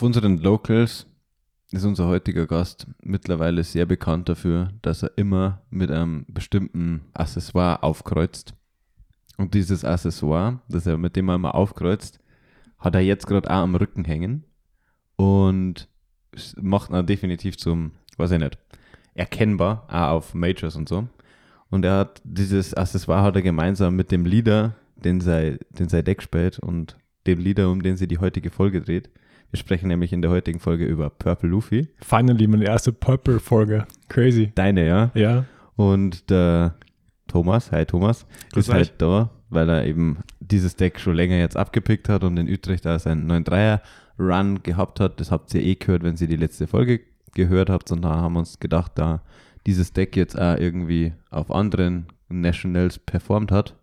Auf unseren Locals ist unser heutiger Gast mittlerweile sehr bekannt dafür, dass er immer mit einem bestimmten Accessoire aufkreuzt. Und dieses Accessoire, das er mit dem er immer aufkreuzt, hat er jetzt gerade auch am Rücken hängen und macht ihn definitiv zum, weiß ich nicht, erkennbar, auch auf Majors und so. Und er hat dieses Accessoire hat er gemeinsam mit dem Leader, den sei, den sei Deck spielt und dem Leader, um den sie die heutige Folge dreht. Wir sprechen nämlich in der heutigen Folge über Purple Luffy. Finally, meine erste Purple-Folge. Crazy. Deine, ja. Ja. Und der Thomas, hi Thomas, Grüß ist halt da, weil er eben dieses Deck schon länger jetzt abgepickt hat und in Utrecht da seinen 9-3er Run gehabt hat. Das habt ihr eh gehört, wenn ihr die letzte Folge gehört habt. Und da haben wir uns gedacht, da dieses Deck jetzt auch irgendwie auf anderen Nationals performt hat,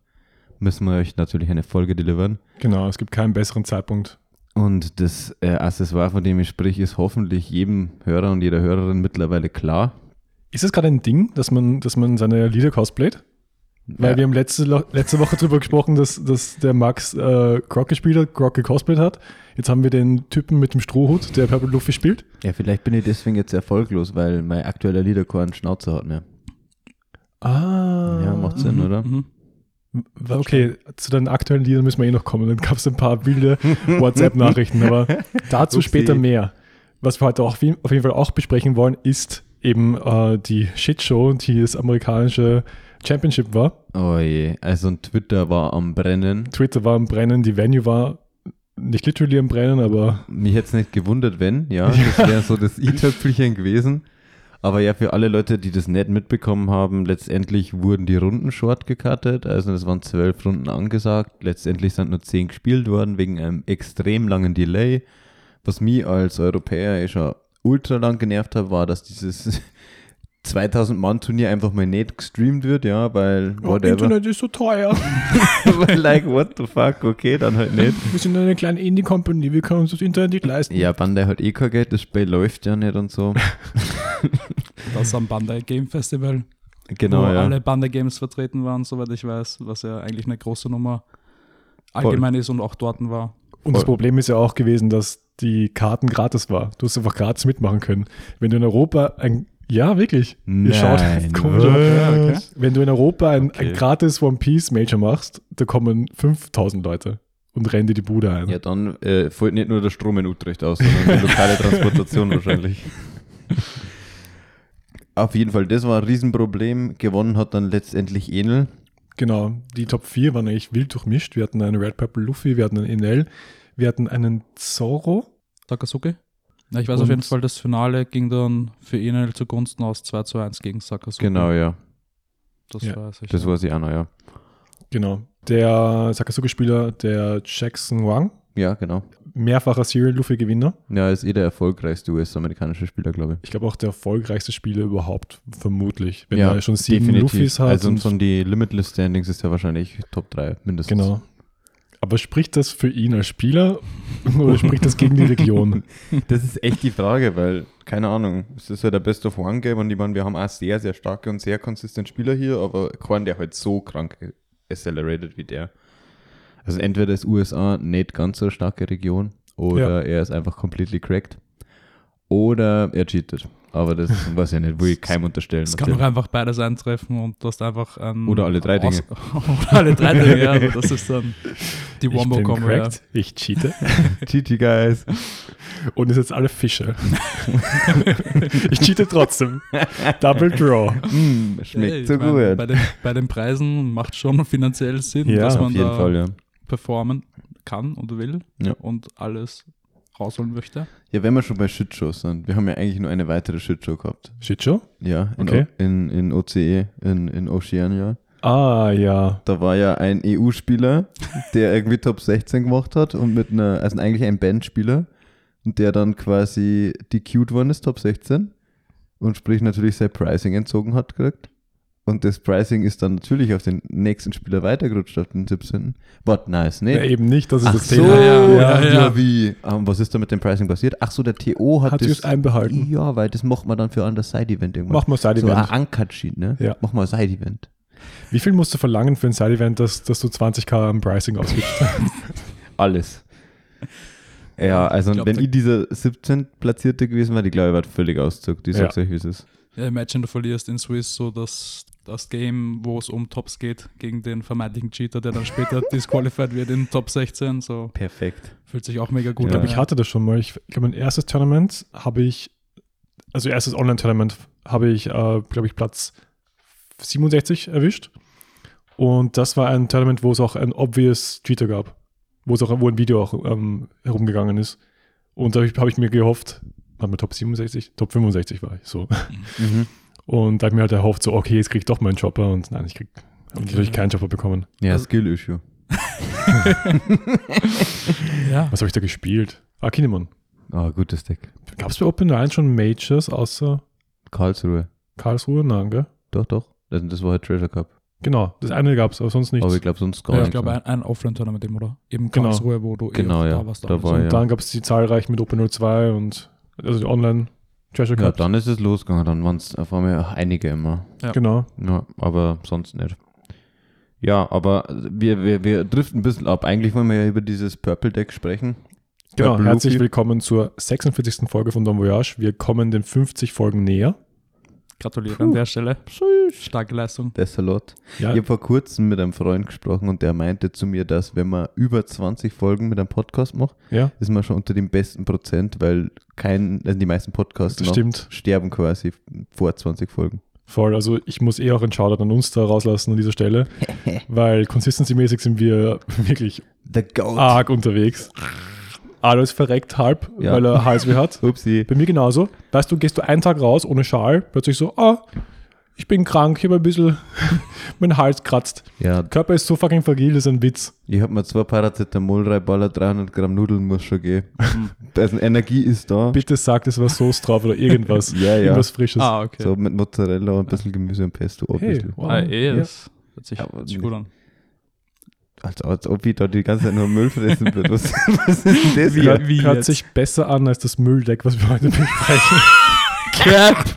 müssen wir euch natürlich eine Folge delivern. Genau, es gibt keinen besseren Zeitpunkt. Und das äh, Accessoire, von dem ich sprich, ist hoffentlich jedem Hörer und jeder Hörerin mittlerweile klar. Ist das gerade ein Ding, dass man, dass man seine Lieder cosplayt? Weil Ja. wir haben letzte, letzte Woche darüber gesprochen, dass, dass der Max äh, Croc gespielt hat, Croc gecosplayt hat. Jetzt haben wir den Typen mit dem Strohhut, der Purple Luffy spielt. Ja, vielleicht bin ich deswegen jetzt erfolglos, weil mein aktueller Liederchor einen Schnauzer hat mehr. Ah. Ja, macht Sinn, oder? Mhm. Okay, zu deinen aktuellen Liedern müssen wir eh noch kommen. Dann gab es ein paar wilde WhatsApp-Nachrichten, aber dazu Upsi. später mehr. Was wir heute auch, auf jeden Fall auch besprechen wollen, ist eben äh, die Shitshow, die das amerikanische Championship war. Oh je, also ein Twitter war am Brennen. Twitter war am Brennen, die Venue war nicht literally am Brennen, aber Mich hätte es nicht gewundert, wenn, ja, das wäre so das i-Töpfelchen gewesen. Aber ja, für alle Leute, die das nicht mitbekommen haben, letztendlich wurden die Runden short gecuttet. Also es waren zwölf Runden angesagt. Letztendlich sind nur zehn gespielt worden wegen einem extrem langen Delay. Was mich als Europäer eh schon ultra lang genervt hat, war, dass dieses 2000 Mann Turnier einfach mal nicht gestreamt wird, ja, weil whatever. ist so teuer. weil like what the fuck, okay, dann halt nicht. Wir sind eine kleine Indie-Company, wir können uns das Internet nicht leisten. Ja, Bandai hat eh kein Geld, das Spiel läuft ja nicht und so. Das am Bandai Game Festival, Genau, wo ja. alle Bandai Games vertreten waren, soweit ich weiß, was ja eigentlich eine große Nummer allgemein ist und auch dort war. Und das Voll. Problem ist ja auch gewesen, dass die Karten gratis war. Du hast einfach gratis mitmachen können. Wenn du in Europa ein ja, wirklich. Ihr schaut Nein, komisch okay. Wenn du in Europa ein, Okay. ein gratis One Piece Major machst, da kommen 5000 Leute und rennen dir die Bude ein. Ja, dann äh, fällt nicht nur der Strom in Utrecht aus, sondern die lokale Transportation wahrscheinlich. Auf jeden Fall, das war ein Riesenproblem. Gewonnen hat dann letztendlich Enel. Genau. Die Top 4 waren eigentlich wild durchmischt. Wir hatten einen Red Purple Luffy, wir hatten einen Enel, wir hatten einen Zoro. Sakazuki? Ja, ich weiß Und- auf jeden Fall, das Finale ging dann für Enel zugunsten aus 2 zu 1 gegen Sakazuki. Genau, ja. Das Ja, weiß ich. Das ja. weiß ich auch noch, ja. Genau. Der Sakazuki-Spieler, der Jackson Wang, Ja, genau. mehrfacher Serial Luffy-Gewinner. Ja, ist eh der erfolgreichste US-amerikanische Spieler, glaube ich. Ich glaube auch der erfolgreichste Spieler überhaupt, vermutlich. Wenn ja, er schon sieben Luffys hat. Also und und- von die Limitless Standings ist er wahrscheinlich Top 3 mindestens. Genau. Aber spricht das für ihn als Spieler oder spricht das gegen die Region? Das ist echt die Frage, weil, keine Ahnung, es ist ja der Best of One Game und ich meine, wir haben auch sehr, sehr starke und sehr konsistent Spieler hier, aber keinen, der halt so krank accelerated wie der. Also entweder ist USA nicht ganz so starke Region oder er ist einfach completely cracked oder er cheatet. Aber das weiß ich nicht, will ich keinem unterstellen. Es kann auch einfach beides eintreffen und du hast einfach ein. Oder alle drei Dinge. oder alle drei Dinge, ja. Also Das ist dann die Wombo-Combo. Ja. ich cheate GT Guys. und ist jetzt alle Fische. ich cheate trotzdem. Double Draw. Mm, schmeckt ich so mein, gut. Bei den, bei den Preisen macht schon finanziell Sinn, Ja, dass man Auf jeden da Fall, ja. performen kann und will Ja. und alles rausholen möchte. Ja, wenn wir schon bei Shitshows sind, wir haben ja eigentlich nur eine weitere Shitshow gehabt. Shitshow? Ja, in, Okay. o, in, in OCE, in, in Oceania. Ah, ja. Da war ja ein EU-Spieler, der irgendwie Top 16 gemacht hat und mit einer, also eigentlich ein Bandspieler und der dann quasi decute worden ist, Top 16 und sprich natürlich sein Pricing entzogen hat gekriegt. Und das Pricing ist dann natürlich auf den nächsten Spieler weitergerutscht, auf den 17. What nice, ne? ja. Eben nicht, das ist Ach das so, Thema. ja, ja, ja, ja. wie? Ähm, was ist da mit dem Pricing passiert? Ach so, der TO hat, Hat sich das einbehalten. Ja, weil das macht man dann für ein anderes Side-Event irgendwann. Mach mal so ein Side-Event. Uncut-Sheet, ne? Ja. Mach mal ein Side-Event. Wie viel musst du verlangen für ein Side-Event, dass, dass du 20k am Pricing ausgibst? Alles. Ja, also Ich glaub, wenn ich dieser 17. Platzierte gewesen wäre, die glaube ich, war völlig auszuckt. Ich Ja. sag's euch, wie es ist. Ja, imagine, du verlierst in Swiss so das, das Game, wo es um Tops geht, gegen den vermeintlichen Cheater, der dann später disqualified wird in Top 16. So Perfekt. fühlt sich auch mega gut Ich Ja. glaube, an. ich hatte das schon mal. Ich glaube, mein erstes Tournament habe ich, also erstes Online-Tournament habe ich, äh, glaube ich, Platz 67 erwischt. Und das war ein Tournament, wo es auch ein obvious Cheater gab. Wo es auch, wo ein Video auch ähm, herumgegangen ist. Und da habe ich, hab ich mir gehofft, warte mal, Top 67, Top 65 war ich so. Mhm. Und da habe ich mir halt erhofft, so, okay, jetzt krieg ich doch meinen Chopper. Und nein, ich krieg hab Okay. natürlich keinen Chopper bekommen. Ja, Also- Skill-Issue. ja. Was habe ich da gespielt? Ah, Kinemon. Ah, gutes Deck. Gab es bei Open 1 schon Majors außer Karlsruhe. Karlsruhe? Nein, gell? Doch, doch. Das, das war halt Treasure Cup. Genau, das eine gab es, aber sonst nichts. Aber ich glaube sonst gar Ja, ich nichts. glaube, mehr. ein, ein Offline-Tournament oder? Eben Genau. Karlsruhe, wo du Genau, eh ja. da warst. Da war und ja. dann gab es die zahlreichen mit Open 02 und also die Online Treasure Ja, Cup. dann ist es losgegangen. Dann waren es auf einmal einige immer. Ja. Genau. Ja, aber sonst nicht. Ja, aber wir, wir, wir driften ein bisschen ab. Eigentlich wollen wir ja über dieses Purple Deck sprechen. Genau, Purple herzlich willkommen zur 46. Folge von Don Voyage. Wir kommen den 50 Folgen näher. Gratuliere an der Stelle. Starke Leistung. Desolot. Ja, Ich habe vor kurzem mit einem Freund gesprochen und der meinte zu mir, dass wenn man über 20 Folgen mit einem Podcast macht, ja ist man schon unter dem besten Prozent, weil kein, also die meisten Podcasts sterben quasi vor 20 Folgen. Voll. Also ich muss eh auch einen Shoutout an uns da rauslassen an dieser Stelle, weil consistency-mäßig sind wir wirklich arg unterwegs. Alois verreckt halb, Ja. weil er Halsweh hat. Upsi. Bei mir genauso. Weißt du, gehst du einen Tag raus ohne Schal, plötzlich so, ah, ich bin krank, ich habe ein bisschen, mein Hals kratzt. Ja, Körper ist so fucking fragil, das ist ein Witz. ich habe mir zwei Paracetamol, drei Baller, 300 Gramm Nudeln muss schon gehen. also Energie ist da. Bitte sag, es war Soße drauf oder irgendwas. Ja, ja. Irgendwas Frisches. Ah, okay. So mit Mozzarella und ein bisschen Gemüse und Pesto. hey, wow. ah, eh, ja. das hört sich, hört sich gut an. Als, als ob ich da die ganze Zeit nur Müll fressen würde. Was, was ist denn das Wie- wie hört jetzt? sich besser an als das Mülldeck, was wir heute besprechen. Cap!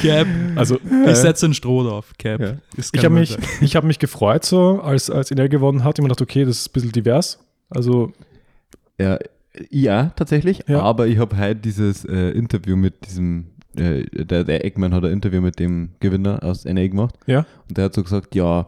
Cap. Also, Ich setze ein Stroh drauf. Cap. Ja. Ich habe mich, ich hab mich gefreut, so als, als Inel gewonnen hat. Ich mir gedacht, okay, das ist ein bisschen divers. Also, Ja, ja, tatsächlich. Ja. Aber ich habe heute dieses äh, Interview mit diesem, äh, der, der Eggman hat ein Interview mit dem Gewinner aus NA gemacht. Ja. Und der hat so gesagt, ja,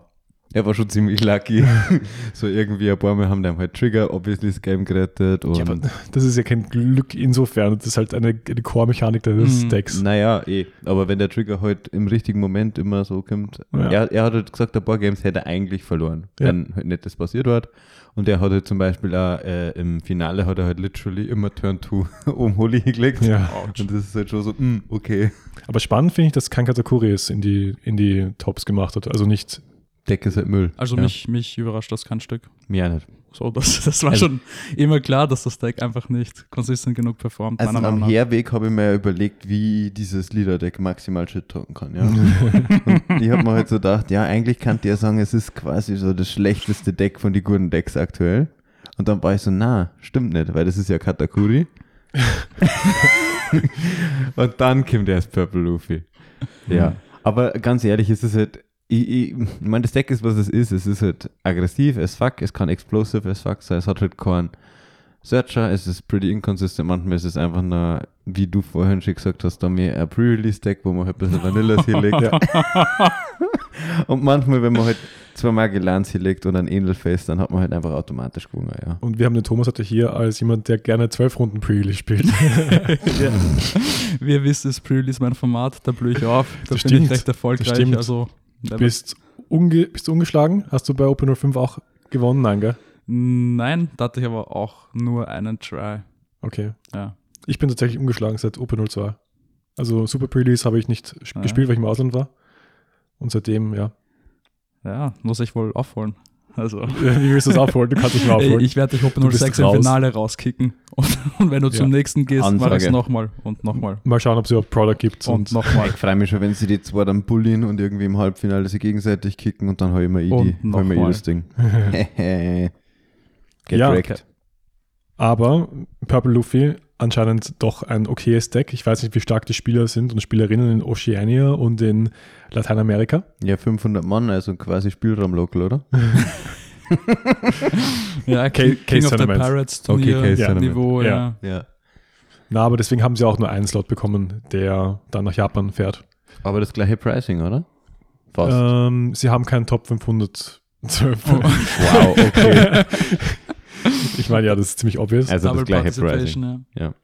er war schon ziemlich lucky. so irgendwie ein paar Mal haben dem halt Trigger, obviously das Game gerettet. Und ja, aber das ist ja kein Glück insofern. Das ist halt eine, eine Core-Mechanik des Mhm. Decks. Naja, eh. Aber wenn der Trigger halt im richtigen Moment immer so kommt. Ja. Er, er hat halt gesagt, ein paar Games hätte er eigentlich verloren, Ja. wenn halt nicht das passiert hat. Und er hat halt zum Beispiel auch äh, im Finale hat er halt literally immer Turn 2 um Holy gelegt. Ja. Und das ist halt schon so, mm, okay. Aber spannend finde ich, dass kein Katakuri es in die, in die Tops gemacht hat. Also nicht. Deck ist halt Müll. Also ja. mich, mich überrascht das kein Stück. Mir nicht. So, das, das war Also- schon immer klar, dass das Deck einfach nicht konsistent genug performt. Also am. Herweg habe ich mir ja überlegt, wie dieses Leader-Deck maximal shit talken kann. Ja? Und ich habe mir halt so gedacht, ja, eigentlich kann der sagen, es ist quasi so das schlechteste Deck von den guten Decks aktuell. Und dann war ich so, na, stimmt nicht, weil das ist ja Katakuri. Und dann kommt erst Purple Luffy. Ja. Aber ganz ehrlich, es ist halt, ich, ich, ich meine, das Deck ist, was es ist. Es ist halt aggressiv as fuck, es kann explosive as fuck sein, es hat halt keinen Searcher, es ist pretty inconsistent. Manchmal ist es einfach nur, wie du vorhin schon gesagt hast, da mehr ein Pre-Release-Deck, wo man halt ein bisschen Vanillas hinlegt. Und manchmal, wenn man halt zwei Magellans hinlegt und ein Edelface, dann hat man halt einfach automatisch gewonnen, ja. Und wir haben den Thomas heute hier als jemand, der gerne zwölf Runden Pre-Release spielt. ja. Ihr wisst, ist Pre-Release mein Format, da blühe ich auf. Da Das bin ich stimmt, recht erfolgreich. das stimmt. Also, bist, unge bist du ungeschlagen? Hast du bei Open 05 auch gewonnen? Nein, gell? Nein, da hatte ich aber auch nur einen Try. Okay. Ja. Ich bin tatsächlich umgeschlagen seit Open 02. Also Super Pre-Release habe ich nicht Ah. gespielt, weil ich im Ausland war. Und seitdem, ja. Ja, muss ich wohl aufholen. Also, Wie willst du das aufholen? Du kannst dich mal aufholen. ich werde dich Open Du bist 06 im. Finale rauskicken. Und, und wenn du zum Ja. nächsten gehst, mach ich es nochmal und nochmal mal schauen, ob es überhaupt Product gibt. und Und, nochmal. Ich freue mich schon, wenn sie die zwei dann bullen und irgendwie im Halbfinale sie gegenseitig kicken und dann hau ich mir eh die, ich mir eh nochmal. das Ding. Get Ja, wrecked. aber Purple Luffy anscheinend doch ein okayes Deck. Ich weiß nicht, wie stark die Spieler sind und Spielerinnen in Oceania und in Lateinamerika. Ja, 500 Mann, also quasi Spielraum local, oder? Ja, King, Case King of the. Pirates Okay, Turnier Case Ja. Niveau, Ja. ja. Ja. Na, aber deswegen haben sie auch nur einen Slot bekommen, der dann nach Japan fährt. Aber das gleiche Pricing, oder? Fast. Ähm, sie haben keinen Top 500. Wow, okay. ich meine, ja, das ist ziemlich obvious. Also Double das gleiche Pricing. Participation, ja.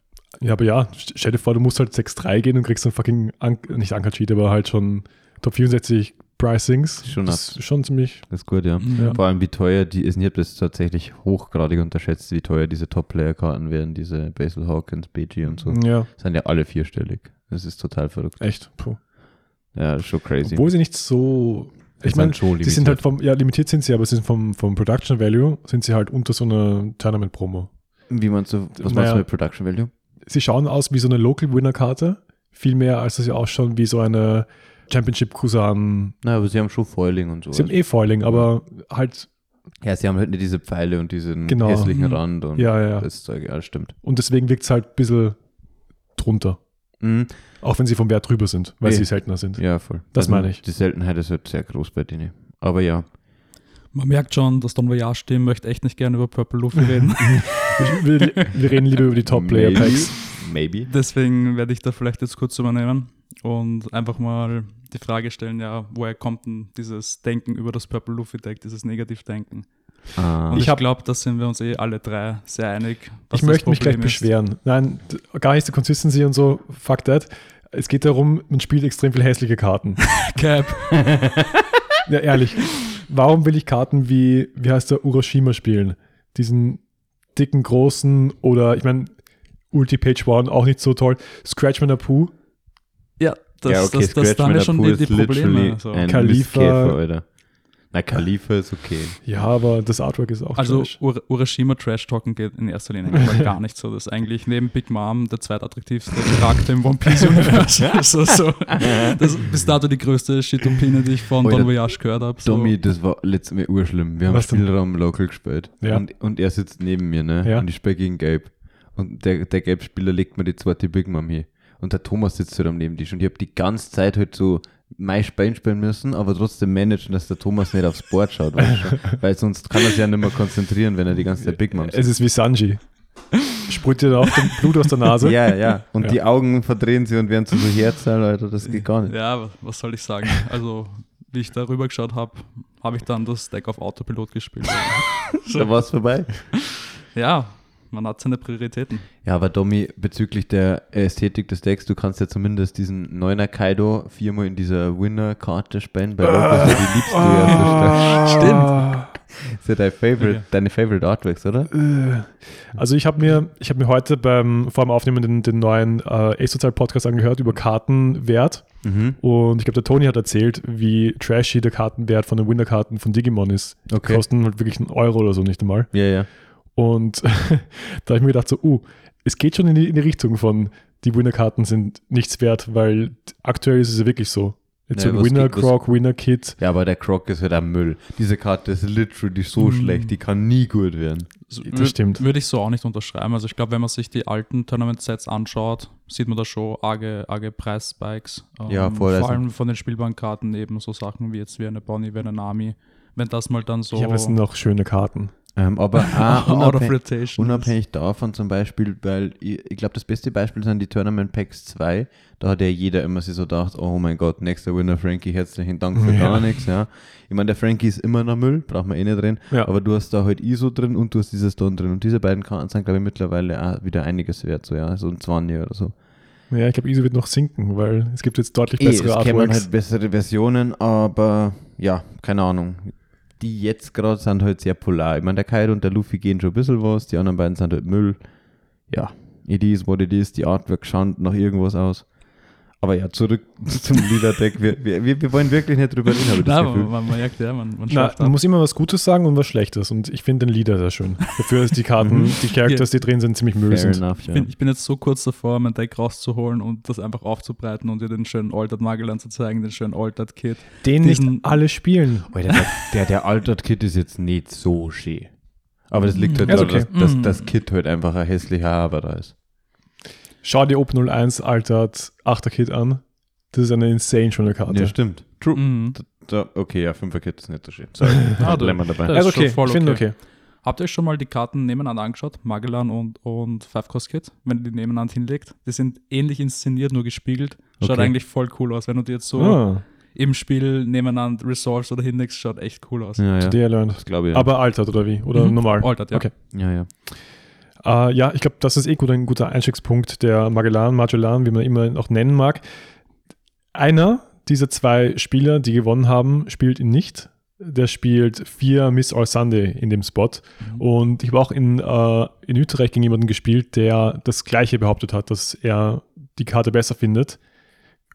Ja, aber ja, st- stell dir vor, du musst halt 6-3 gehen und kriegst dann fucking, An nicht Anker-Cheat, aber halt schon Top 64 Pricings. Schon das ist schon ziemlich. Das ist gut, ja. Mhm. Vor allem, wie teuer die ist. Ich habe das tatsächlich hochgradig unterschätzt, wie teuer diese Top-Player-Karten werden, diese Basil Hawkins, BG und so. Ja, Sind ja alle vierstellig. Das ist total verrückt. echt. Puh. Ja, das ist schon crazy. Obwohl sie nicht so. Die Ich meine, schon sie sind halt limitiert. vom, ja, limitiert sind sie, aber sie sind vom, vom Production Value, sind sie halt unter so einer Tournament-Promo. Wie meinst du, was meinst Naja. du mit Production Value? Sie schauen aus wie so eine Local-Winner-Karte, viel mehr als dass sie ausschauen wie so eine Championship-Kusan. Na, aber sie haben schon Foiling und so. Sie haben eh Foiling, aber halt, ja, sie haben halt nicht diese Pfeile und diesen Genau. hässlichen Mhm. Rand und ja, ja. das Zeug. Ja, das stimmt. Und deswegen wirkt es halt ein bisschen drunter. Mhm. Auch wenn sie vom Wert drüber sind, weil Eh. sie seltener sind. Ja, voll. Also Das meine ich. Die Seltenheit ist halt sehr groß bei denen. Aber ja. Man merkt schon, das Don Voyage-Team möchte echt nicht gerne über Purple Luffy reden. wir, wir, reden lieber über die Top-Player-Packs. Maybe. Deswegen werde ich da vielleicht jetzt kurz übernehmen und einfach mal die Frage stellen, ja, woher kommt denn dieses Denken über das Purple Luffy Deck, dieses Negativdenken? Ah, Und Ich ich, glaube, da sind wir uns eh alle drei sehr einig. was Ich das möchte mich gleich Problem ist. beschweren. Nein, gar nicht die Consistency und so, fuck that. Es geht darum, man spielt extrem viele hässliche Karten. Cap. Ja, ehrlich. Warum will ich Karten wie, wie heißt der, Urashima spielen? Diesen dicken, großen oder, ich meine, Ulti Page One auch nicht so toll. Scratch Poo. Ja, das, ja, okay, das, das, Scratch sind ja schon die, die Probleme. So. Ein Khalifa- Mistkäfer. Na, Khalifa ist okay. Ja, aber das Artwork ist auch Also trash. Ur Urashima Trash Talken geht in erster Linie gar nicht so. Das ist eigentlich neben Big Mom der zweitattraktivste Charakter im One Piece Universum. also so, das ist bis dato die größte Shitopine, die ich von Don Voyage gehört habe. So. Domi, das war letztes Mal urschlimm. Wir haben Was? Spielraum Local gespielt. Ja. Und, und er sitzt neben mir, ne? Ja. Und ich spiele gegen Gabe. Und der, der Gabe-Spieler legt mir die zweite Big Mom hier. Und der Thomas sitzt halt am Nebentisch. Und ich habe die ganze Zeit halt so mein Spiel spielen müssen, aber trotzdem managen, dass der Thomas nicht aufs Board schaut. Weißt du? Weil sonst kann er sich ja nicht mehr konzentrieren, wenn er die ganze Zeit Big Mom Es ist wie Sanji. Sprüht dir auch den Blut aus der Nase. Ja, ja. Und Ja. die Augen verdrehen sie und werden zu so Herzl, Leute. Das geht gar nicht. Ja, was soll ich sagen? Also, wie ich da rüber geschaut habe, habe ich dann das Deck auf Autopilot gespielt. Da war es vorbei. ja, man hat seine Prioritäten. Ja, aber Domi, bezüglich der Ästhetik des Decks, du kannst ja zumindest diesen Neuner Kaido viermal in dieser Winner-Karte spielen. Bei Locals, die liebst du ja. so stark. Ist ja dein Favorite, Okay. deine Favorite Artworks, oder? Äh, Also ich habe mir, ich habe mir heute beim vor dem Aufnehmen den, den neuen äh, E-Sozial-Podcast angehört über Kartenwert. Mhm. Und ich glaube, der Toni hat erzählt, wie trashy der Kartenwert von den Winner-Karten von Digimon ist. Die Okay. kosten halt wirklich einen Euro oder so nicht einmal. Ja, ja. Und da habe ich mir gedacht, so, uh, es geht schon in die, in die Richtung von, die Winner-Karten sind nichts wert, weil aktuell ist es ja wirklich so. Jetzt Ja, so ein Winner Croc, Winner Kit. Ja, aber der Croc ist halt ein Müll. Diese Karte ist literally so Mhm. schlecht, die kann nie gut werden. So, Das wür- stimmt. Würde ich so auch nicht unterschreiben. Also ich glaube, wenn man sich die alten Tournament-Sets anschaut, sieht man da schon arge, arge Preisspikes. Ähm, Ja, voll, Vor also- allem von den Spielbahnkarten eben so Sachen wie jetzt wie eine Bonnie, wie eine Nami. Wenn das mal dann so Ja, aber es sind noch schöne Karten. Ähm, aber auch unabhängig, unabhängig davon zum Beispiel, weil ich, ich glaube, das beste Beispiel sind die Tournament Packs 2. Da hat ja jeder immer sich so gedacht, oh mein Gott, nächster Winner Frankie, herzlichen Dank für Ja. gar nichts. Ja. Ich meine, der Frankie ist immer noch Müll, braucht man eh nicht drin. Ja. Aber du hast da halt ISO drin und du hast dieses Don drin. Und diese beiden Karten sind, glaube ich, mittlerweile auch wieder einiges wert, so ja, so ein 20 oder so. Ja, ich glaube, ISO wird noch sinken, weil es gibt jetzt deutlich Eh, bessere es kämen Artworks. halt bessere Versionen, aber ja, keine Ahnung. Die jetzt gerade sind halt sehr polar. Ich meine, der Kaido und der Luffy gehen schon ein bisschen was, die anderen beiden sind halt Müll. Ja, it is what it is, die Artwork schaut nach irgendwas aus. Aber ja, zurück zum Leader-Deck. Wir, wir, wir wollen wirklich nicht drüber reden, habe ich das Gefühl. man, man, merkt ja, man, man Na, man muss immer was Gutes sagen und was Schlechtes. Und ich finde den Leader sehr schön. Dafür ist die Karten, Mhm. die Characters, die drin sind, ziemlich Ich ja. bin, ich bin jetzt so kurz davor, mein Deck rauszuholen und das einfach aufzubreiten und dir den schönen Altered Magellan zu zeigen, den schönen Altered Kit. Den nicht alle spielen. Alter, der, der, der Altered Kit ist jetzt nicht so schön. Aber das liegt halt Ist daran, okay. dass, dass Mhm. das Kit halt einfach ein hässlicher Haber ist. Schau dir Open 01 Altert 8er Kit an. Das ist eine insane schöne Karte. Ja, stimmt. True. Mhm. So, okay, ja, 5er Kit ist nicht so schön. Sorry, Ah, du- Dilemma dabei. das Also ist schon okay, voll ich finde okay. okay. Habt ihr euch schon mal die Karten nebeneinander angeschaut? Magellan und, und Five Cost Kit, wenn ihr die nebeneinander hinlegt? Die sind ähnlich inszeniert, nur gespiegelt. Schaut Okay. eigentlich voll cool aus. Wenn du die jetzt so Ah, im Spiel nebeneinander resolves oder hinlegst, schaut echt cool aus. Ja, ja, das glaube ich. Ja. Aber altert oder wie? Oder Mhm. normal? Altert, ja. Okay. ja, ja. Äh, ja, ich glaube, das ist eh gut ein guter Einstiegspunkt der Magellan, Magellan, wie man immer noch nennen mag. Einer dieser zwei Spieler, die gewonnen haben, spielt ihn nicht. Der spielt vier Miss All Sunday in dem Spot. Mhm. Und ich habe auch in, äh, in Utrecht gegen jemanden gespielt, der das Gleiche behauptet hat, dass er die Karte besser findet.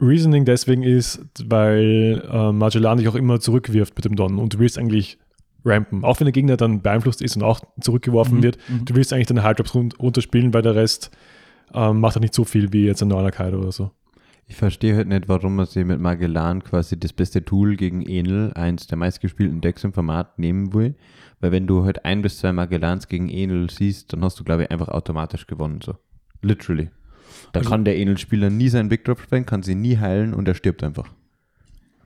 Reasoning deswegen ist, weil äh, Magellan dich auch immer zurückwirft mit dem Don und du willst eigentlich rampen. Auch wenn der Gegner dann beeinflusst ist und auch zurückgeworfen Mhm. wird, Mhm. du willst eigentlich deine Halbjobs run runterspielen, weil der Rest ähm, macht halt nicht so viel wie jetzt ein normaler Kaido oder so. Ich verstehe halt nicht, warum man sich mit Magellan quasi das beste Tool gegen Enel, eins der meistgespielten Decks im Format, nehmen will. Weil wenn du halt ein bis zwei Magellans gegen Enel siehst, dann hast du, glaube ich, einfach automatisch gewonnen. So. Literally. Da Also- kann der Enel-Spieler nie seinen Big Drop spielen, kann sie nie heilen und er stirbt einfach.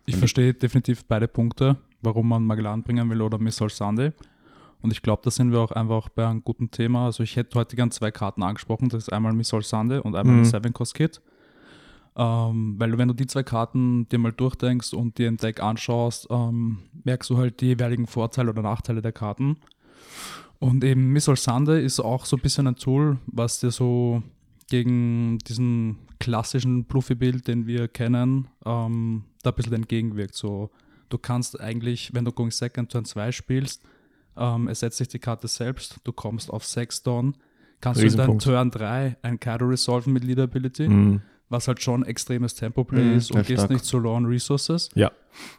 Ich verstehe definitiv beide Punkte, warum man Magellan bringen will oder Miss All Sunday. Und ich glaube, da sind wir auch einfach bei einem guten Thema. Also ich hätte heute gern zwei Karten angesprochen. Das ist einmal Miss All Sunday und einmal Mhm. Seven Cost Kit. Ähm, weil wenn du die zwei Karten dir mal durchdenkst und dir ein Deck anschaust, ähm, merkst du halt die jeweiligen Vorteile oder Nachteile der Karten. Und eben Miss All Sunday ist auch so ein bisschen ein Tool, was dir so gegen diesen klassischen Bluffy-Bild, den wir kennen, ähm, da ein bisschen entgegenwirkt. So, du kannst eigentlich, wenn du Going Second Turn 2 spielst, ähm, ersetzt sich die Karte selbst, du kommst auf 6 Down, kannst du in deinem. Turn 3 ein Kaido resolven mit Leader Ability, Mhm. was halt schon extremes Tempo-Play Mhm, ist und gehst stark. nicht so low on Resources. Ja.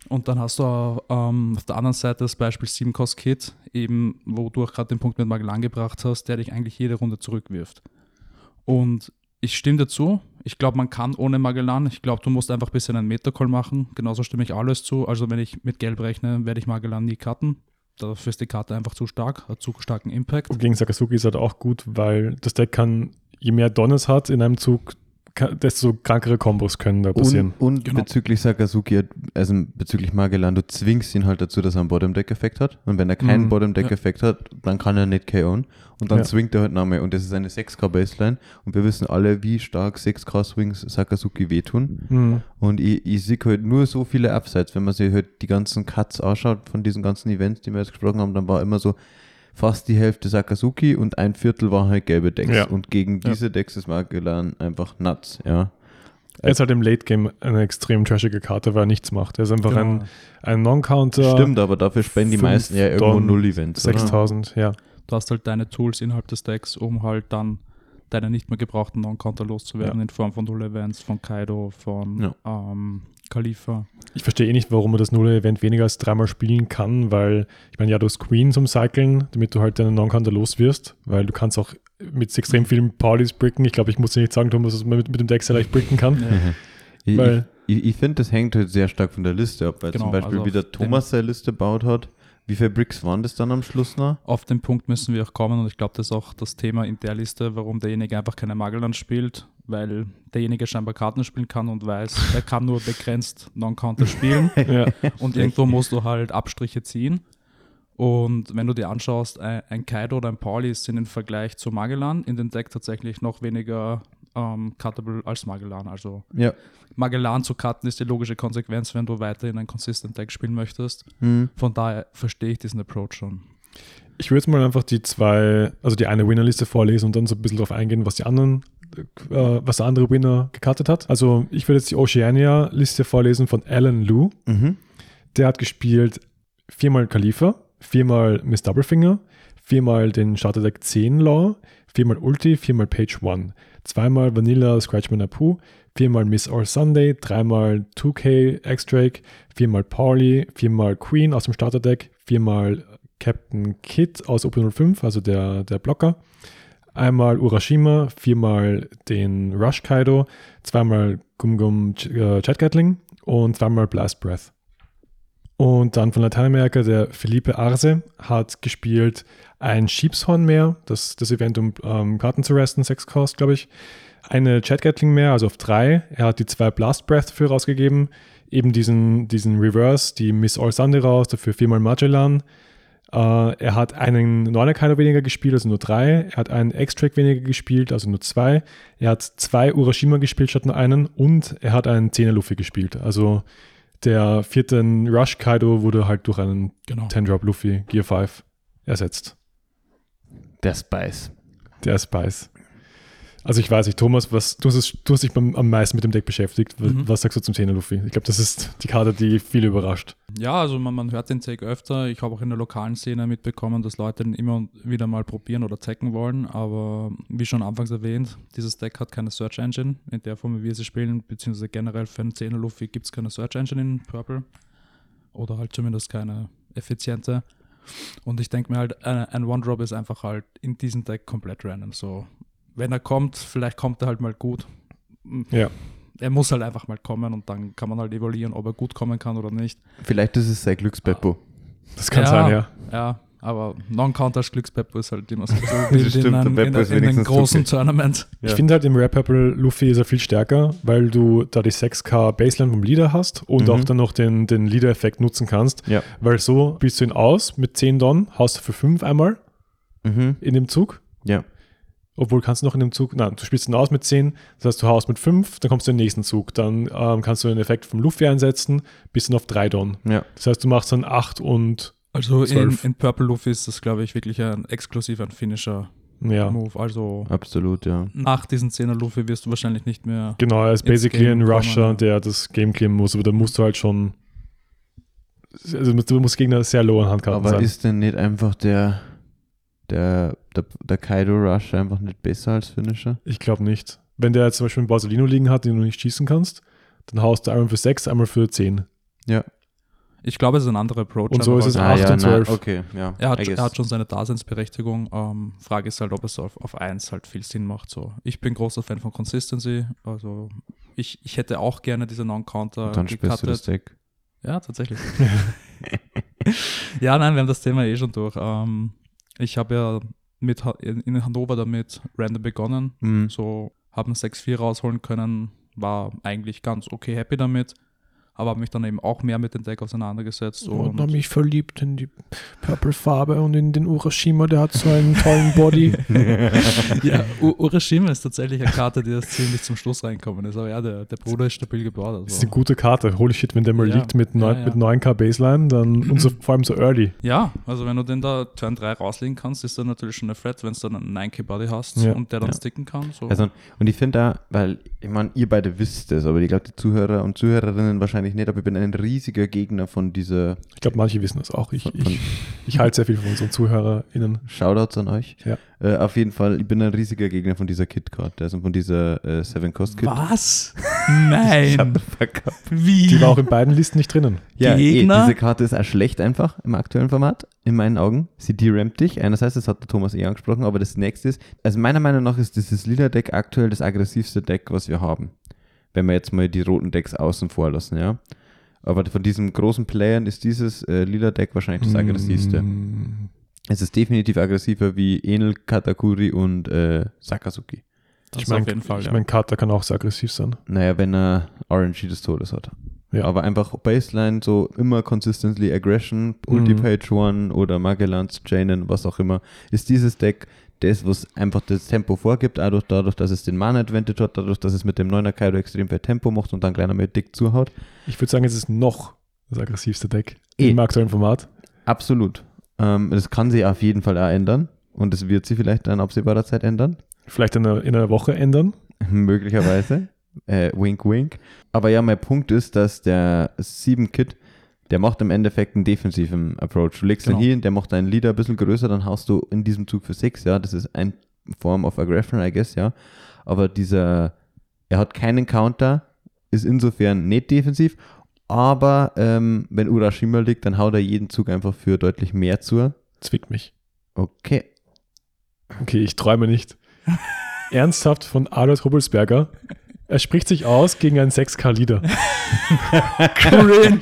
Und dann hast du ähm, auf der anderen Seite das Beispiel 7 Cost Kit, eben, wo du auch gerade den Punkt mit Magellan gebracht hast, der dich eigentlich jede Runde zurückwirft. Und ich stimme dazu. Ich glaube, man kann ohne Magellan. Ich glaube, du musst einfach ein bisschen einen Metacall machen. Genauso stimme ich alles zu. Also, wenn ich mit Gelb rechne, werde ich Magellan nie cutten. Dafür ist die Karte einfach zu stark, hat zu starken Impact. Und gegen Sakazuki ist halt auch gut, weil das Deck kann, je mehr Donners hat in einem Zug, desto krankere Kombos können da passieren. Und, und Genau. bezüglich Sakazuki, also bezüglich Magellan, du zwingst ihn halt dazu, dass er einen Bottom-Deck-Effekt hat. Und wenn er keinen Mhm. Bottom-Deck-Effekt hat, dann kann er nicht KO'n. Und dann Ja. swingt er halt nochmal. Und das ist eine 6K-Baseline. Und wir wissen alle, wie stark 6K-Swings Sakazuki wehtun. Mhm. Und ich, ich sehe halt nur so viele Upsides. Wenn man sich halt die ganzen Cuts anschaut von diesen ganzen Events, die wir jetzt gesprochen haben, dann war immer so fast die Hälfte Sakazuki und ein Viertel waren halt gelbe Decks. Ja. Und gegen Ja. diese Decks ist Magellan einfach nuts, ja. Er ist halt im Late Game eine extrem trashige Karte, weil er nichts macht. Er ist einfach Genau. ein, ein Non-Counter. Stimmt, aber dafür spenden die meisten ja irgendwo Don, Null-Events. oder? 6000, ja. Du hast halt deine Tools innerhalb des Decks, um halt dann deine nicht mehr gebrauchten Non-Counter loszuwerden, Ja. in Form von Null-Events, von Kaido, von Ja. ähm, Khalifa. Ich verstehe eh nicht, warum man das Null-Event weniger als dreimal spielen kann, weil, ich meine, ja, du hast Queen zum Cyclen, damit du halt deinen Non-Counter loswirst, weil du kannst auch mit extrem vielen Parties bricken. Ich glaube, ich muss dir nicht sagen, Thomas, dass man mit, mit dem Deck sehr leicht bricken kann. Ich, Weil- ich, ich, ich finde, das hängt halt sehr stark von der Liste ab, weil Genau, zum Beispiel also wie der Thomas seine Liste baut hat. Wie viele Bricks waren das dann am Schluss noch? Auf den Punkt müssen wir auch kommen und ich glaube, das ist auch das Thema in der Liste, warum derjenige einfach keine Magellan spielt, weil derjenige scheinbar Karten spielen kann und weiß, er kann nur begrenzt Non-Counter spielen ja. und irgendwo musst du halt Abstriche ziehen. Und wenn du dir anschaust, ein, Kaido oder ein Pauli sind im Vergleich zu Magellan in den Deck tatsächlich noch weniger ähm, cuttable als Magellan. Also Ja. Magellan zu cutten ist die logische Konsequenz, wenn du weiterhin ein Consistent Deck spielen möchtest. Hm. Von daher verstehe ich diesen Approach schon. Ich würde jetzt mal einfach die zwei, also die eine Winnerliste vorlesen und dann so ein bisschen darauf eingehen, was die anderen, was der andere Winner gekartet hat. Also ich würde jetzt die Oceania-Liste vorlesen von Alan Liu. Mhm. Der hat gespielt viermal Khalifa, viermal Miss Doublefinger, viermal den Starterdeck 10 Law, viermal Ulti, viermal Page 1, zweimal Vanilla Scratchman Apu, viermal Miss All Sunday, dreimal 2K X-Drake, viermal Pauli, viermal Queen aus dem Starterdeck, viermal Captain Kid aus OP05, also der, der Blocker, einmal Urashima, viermal den Rush Kaido, zweimal Gum Gum Ch- äh, Gatling und zweimal Blast Breath. Und dann von Lateinamerika, der Felipe Arce hat gespielt ein Sheepshorn mehr, das, das Event, um ähm, Karten zu resten, 6 Cost, glaube ich. Eine Chat Gatling mehr, also auf 3. Er hat die zwei Blast Breath für rausgegeben. Eben diesen, diesen Reverse, die Miss All Sunday raus, dafür viermal Magellan. Äh, er hat einen 9er Kaido weniger gespielt, also nur 3. Er hat einen Extract weniger gespielt, also nur 2. Er hat zwei Urashima gespielt statt nur einen. Und er hat einen 10er Luffy gespielt. Also der vierte Rush Kaido wurde halt durch einen Genau. 10-Drop Luffy Gear 5 ersetzt. Der Spice. Der Spice. Also ich weiß nicht, Thomas, was, du, hast, es- du hast dich beim, am meisten mit dem Deck beschäftigt. Mhm. Was sagst du zum 10er Luffy? Ich glaube, das ist die Karte, die viele überrascht. Ja, also man, man hört den Take öfter. Ich habe auch in der lokalen Szene mitbekommen, dass Leute den immer wieder mal probieren oder checken wollen. Aber wie schon anfangs erwähnt, dieses Deck hat keine Search Engine in der Form, wie wir sie spielen, beziehungsweise generell für einen 10er Luffy gibt es keine Search Engine in Purple. Oder halt zumindest keine effiziente. Und ich denke mir halt, ein, ein One-Drop ist einfach halt in diesem Deck komplett random. So, wenn er kommt, vielleicht kommt er halt mal gut. Ja. Er muss halt einfach mal kommen und dann kann man halt evaluieren, ob er gut kommen kann oder nicht. Vielleicht ist es sein Glücksbeppo. Das kann Ja. sein, ja. Ja, aber Non-Counter als Glückspeppo ist halt immer so stimmt, in, der einem, in, ist in einem großen. Tournament. Ich Ja. finde halt im Rare Purple Luffy ist er viel stärker, weil du da die 6k Baseline vom Leader hast und Mhm. auch dann noch den, den Leader-Effekt nutzen kannst. Ja. Weil so spielst du ihn aus mit 10 Don, haust du für 5 einmal Mhm. in dem Zug. Ja. Obwohl kannst du noch in dem Zug, nein, du spielst ihn aus mit 10, das heißt, du haust mit 5, dann kommst du in den nächsten Zug. Dann ähm, kannst du den Effekt vom Luffy einsetzen, bis dann auf 3 Don. Ja. Das heißt, du machst dann 8 und Also in, in Purple Luffy ist das, glaube ich, wirklich ein exklusiv ein Finisher-Move. ja. Also Absolut, ja. nach diesen 10er Luffy wirst du wahrscheinlich nicht mehr. Genau, er ist basically ein Rusher, kommen, ja. der das Game clearen muss, aber da musst du halt schon. Also du musst Gegner sehr low an Handkarten Aber sein. ist denn nicht einfach der, der, der, der Kaido Rush einfach nicht besser als Finisher? Ich glaube nicht. Wenn der jetzt zum Beispiel einen Borsalino liegen hat, den du nicht schießen kannst, dann haust du einmal für 6, einmal für 10. Ja. Ich glaube, es ist ein anderer Approach. Und so ist es halt- acht und zwölf. okay, ja. Er hat, er hat schon seine Daseinsberechtigung. Ähm, Frage ist halt, ob es auf, auf 1 halt viel Sinn macht. So. Ich bin großer Fan von Consistency. Also ich, ich hätte auch gerne diese Non-Counter dann spielst du das Deck. Ja, tatsächlich. ja, nein, wir haben das Thema eh schon durch. Ähm, ich habe ja mit, in Hannover damit random begonnen. Mhm. So haben 6-4 rausholen können, war eigentlich ganz okay happy damit. Aber habe mich dann eben auch mehr mit dem Deck auseinandergesetzt. Und, mich verliebt in die Purple-Farbe und in den Urashima, der hat so einen tollen Body. ja, U- Urashima ist tatsächlich eine Karte, die erst ziemlich zum Schluss reinkommen ist. Aber ja, der, der Bruder ist stabil gebaut. Das ist Also. eine gute Karte. Holy shit, wenn der mal Ja. liegt mit, neun, Ja, ja. mit 9k Baseline, dann und so, vor allem so early. Ja, also wenn du den da Turn 3 rauslegen kannst, ist der natürlich schon eine Threat, wenn du dann einen 9K-Body hast Ja. und der dann Ja. sticken kann. So. Also, und ich finde da, weil, ich meine, ihr beide wisst es, aber ich glaube, die Zuhörer und Zuhörerinnen wahrscheinlich nicht, aber ich bin ein riesiger Gegner von dieser Ich glaube, manche wissen das auch. Ich, ich, ich halte sehr viel von unseren ZuhörerInnen. Shoutouts an euch. Ja. Äh, auf jeden Fall, ich bin ein riesiger Gegner von dieser Kit-Card, also von dieser äh, Seven Cost Kit. Was? Nein. Wie? Die war auch in beiden Listen nicht drinnen. Ja, eh, Gegner? diese Karte ist auch schlecht einfach im aktuellen Format, in meinen Augen. Sie derampt dich. Einerseits, das hat der Thomas eh angesprochen, aber das nächste ist, also meiner Meinung nach ist dieses Lila-Deck aktuell das aggressivste Deck, was wir haben. Wenn wir jetzt mal die roten Decks außen vor lassen, ja. Aber von diesen großen Playern ist dieses äh, Lila-Deck wahrscheinlich das aggressivste. Mm, Es ist definitiv aggressiver wie Enel, Katakuri und äh, Sakazuki. Das ich meine, auf jeden Fall, ich ja. mein, Kata kann auch sehr aggressiv sein. Naja, wenn er RNG des Todes hat. Ja. Aber einfach Baseline, so immer consistently Aggression, Ulti Mhm. Page One oder Magellans, Janen, was auch immer, ist dieses Deck das, was einfach das Tempo vorgibt, dadurch, dadurch dass es den Mana Advantage hat, dadurch, dass es mit dem 9er Kaido extrem viel Tempo macht und dann kleiner mit dick zuhaut. Ich würde sagen, es ist noch das aggressivste Deck Eh. im aktuellen Format. Absolut. Ähm, das kann sich auf jeden Fall auch ändern und es wird sich vielleicht in absehbarer Zeit ändern. Vielleicht in einer, in einer Woche ändern. Möglicherweise. äh, wink, wink. Aber ja, mein Punkt ist, dass der 7-Kit, der macht im Endeffekt einen defensiven Approach. Du legst Genau. den hier, der macht deinen Leader ein bisschen größer, dann haust du in diesem Zug für 6, ja. Das ist ein Form of Aggression, I guess, ja. Aber dieser, er hat keinen Counter, ist insofern nicht defensiv. Aber ähm, wenn Urashima liegt, dann haut er jeden Zug einfach für deutlich mehr zu. Zwickt mich. Okay. Okay, ich träume nicht. Ernsthaft von Alois Rubbelsberger. Er spricht sich aus gegen einen 6K-Leader. Cringe.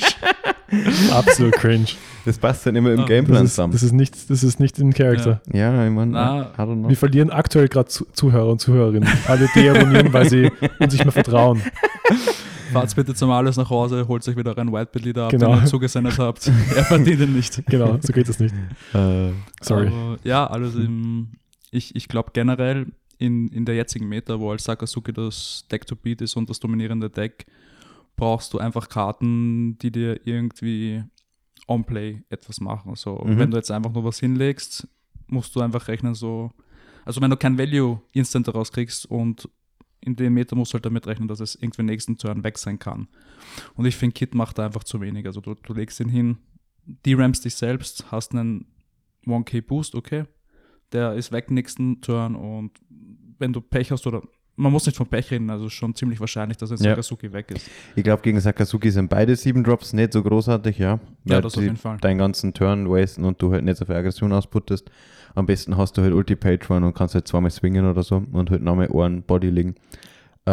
Absolut cringe. Das passt dann immer im Ah, Gameplan zusammen. das ist nicht, das ist nicht in Character. ja, ich meine, Na, I don't know. Wir verlieren aktuell gerade Zu Zuhörer und Zuhörerinnen. Alle deabonnieren, weil sie uns nicht mehr vertrauen. Fahrt bitte zum Alles nach Hause, holt euch wieder ein Whitebit-Lieder ab, Genau. den ihr zugesendet habt. er verdient ihn nicht. Genau, so geht es nicht. Äh, Sorry. Aber, ja, also im, ich, ich glaube generell in, in der jetzigen Meta, wo als Sakazuki das Deck to Beat ist und das dominierende Deck, brauchst du einfach Karten, die dir irgendwie on-play etwas machen. So, Mhm. wenn du jetzt einfach nur was hinlegst, musst du einfach rechnen, so, also wenn du kein Value instant daraus kriegst und in dem Meter musst du halt damit rechnen, dass es irgendwie nächsten Turn weg sein kann. Und ich finde, Kit macht da einfach zu wenig. Also du, du legst ihn hin, de-rampst dich selbst, hast einen 1K Boost, okay. Der ist weg nächsten Turn und wenn du Pech hast oder man muss nicht von Pech reden, also schon ziemlich wahrscheinlich, dass ein Ja. Sakazuki weg ist. ich glaube, gegen Sakazuki sind beide sieben Drops nicht so großartig, ja. Ja, das auf jeden Fall. Deinen ganzen Turn wasten und du halt nicht so viel Aggression ausputtest. Am besten hast du halt Ulti Patron und kannst halt zweimal swingen oder so und halt nochmal Ohren Body legen. Äh,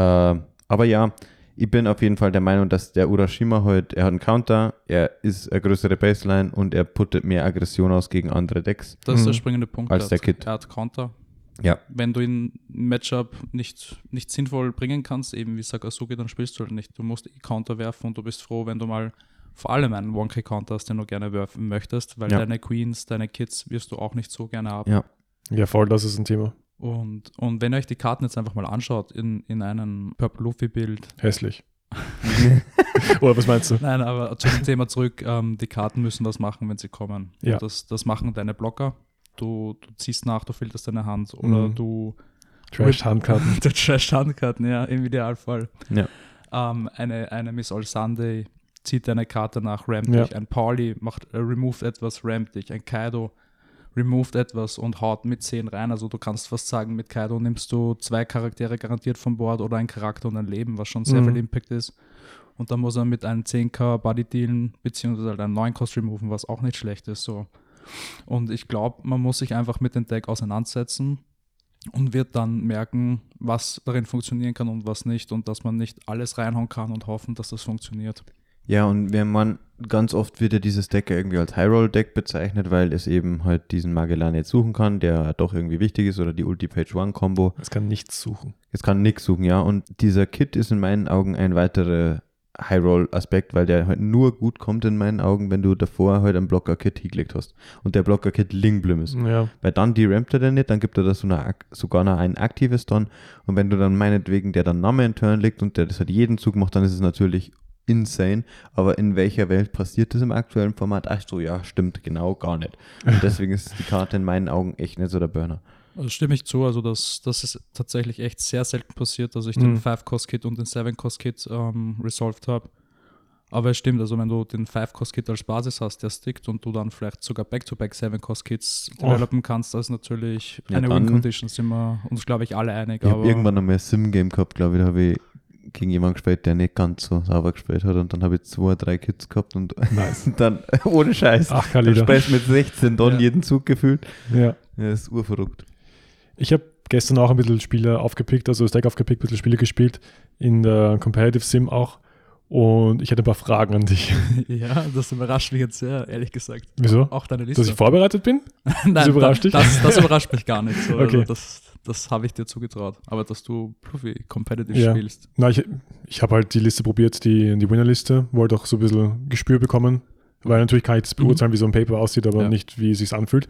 aber ja, ich bin auf jeden Fall der Meinung, dass der Urashima halt, er hat einen Counter, er ist eine größere Baseline und er puttet mehr Aggression aus gegen andere Decks. Das ist der Mhm. springende Punkt. Als er der Kid. Er hat Counter. Ja. Wenn du ihn im Matchup nicht, nicht sinnvoll bringen kannst, eben wie Sakazuki, dann spielst du halt nicht. Du musst eh Counter werfen und du bist froh, wenn du mal vor allem einen One-K-Counter hast, den du gerne werfen möchtest, weil Ja. deine Queens, deine Kids wirst du auch nicht so gerne haben. Ja. Ja, voll, das ist ein Thema. Und, und wenn ihr euch die Karten jetzt einfach mal anschaut in, in einem Purple Luffy-Bild, Hässlich. Oder was meinst du? Nein, aber zu dem Thema zurück, ähm, die Karten müssen was machen, wenn sie kommen. Ja. Und das, das machen deine Blocker. Du, du ziehst nach, du filterst deine Hand oder Mhm. du Trash-Handkarten. der Trash Handkarten, ja, im Idealfall. Ja. Ähm, eine, eine Miss All Sunday zieht deine Karte nach, rampt Ja. dich. Ein Pauli macht, äh, removed etwas, rampt dich. Ein Kaido removed etwas und haut mit 10 rein. Also du kannst fast sagen, mit Kaido nimmst du zwei Charaktere garantiert vom Board oder ein Charakter und ein Leben, was schon sehr Mhm. viel Impact ist. Und dann muss er mit einem 10k Body dealen, beziehungsweise halt einen 9 Cost removen, was auch nicht schlecht ist. So. Und ich glaube, man muss sich einfach mit dem Deck auseinandersetzen und wird dann merken, was darin funktionieren kann und was nicht und dass man nicht alles reinhauen kann und hoffen, dass das funktioniert. Ja, und wenn man ganz oft wird ja dieses Deck ja irgendwie als High-Roll-Deck bezeichnet, weil es eben halt diesen Magellan jetzt suchen kann, der doch irgendwie wichtig ist, oder die Ulti-Page-One-Combo. Es kann nichts suchen. Es kann nix suchen, ja. Und dieser Kit ist in meinen Augen ein weiterer High-Roll-Aspekt, weil der halt nur gut kommt in meinen Augen, wenn du davor halt einen Blocker-Kit hingelegt hast. Und der Blocker-Kit Lingblüm ist. Ja. Weil dann derampt er den nicht, dann gibt er das so eine, sogar noch ein aktives Turn. Und wenn du dann meinetwegen der dann Name in Turn legt und der das halt jeden Zug macht, dann ist es natürlich insane. Aber in welcher Welt passiert das im aktuellen Format? Ach so, ja, stimmt, genau, gar nicht. Und deswegen ist die Karte in meinen Augen echt nicht so der Burner. Also stimme ich zu, also das, das ist tatsächlich echt sehr selten passiert, dass ich den Mhm. 5-Cost-Kit und den 7-Cost-Kit ähm, resolved habe. Aber es stimmt, also wenn du den 5-Cost-Kit als Basis hast, der stickt und du dann vielleicht sogar Back-to-Back 7-Cost-Kits Oh. developen kannst, das ist natürlich Ja, eine dann- Win-Condition, sind wir uns, glaube ich, alle einig. Ich habe irgendwann einmal ein Sim-Game gehabt, glaube ich, da habe ich gegen jemanden gespielt, der nicht ganz so sauber gespielt hat. Und dann habe ich zwei, drei Kids gehabt und Nice. dann, ohne Scheiß, Ach, dann Kalida. spielst du mit 16 Don Ja. jeden Zug gefühlt. Ja. Ja, ist urverrückt. Ich habe gestern auch ein bisschen Spiele aufgepickt, also das Deck aufgepickt, ein bisschen Spiele gespielt, in der Competitive Sim auch. Und ich hatte ein paar Fragen an dich. ja, das überrascht mich jetzt sehr, ehrlich gesagt. Wieso? Auch deine Liste. Dass ich vorbereitet bin? Nein, das überrascht da, dich? Das, das überrascht mich gar nicht. So. Okay. Also das das habe ich dir zugetraut. Aber dass du Profi Competitive Ja. spielst. Na, ich, ich habe halt die Liste probiert, die, die Winnerliste, wollte auch so ein bisschen Gespür bekommen, weil natürlich kann ich das beurteilen, wie so ein Paper aussieht, aber Ja. nicht, wie es sich anfühlt.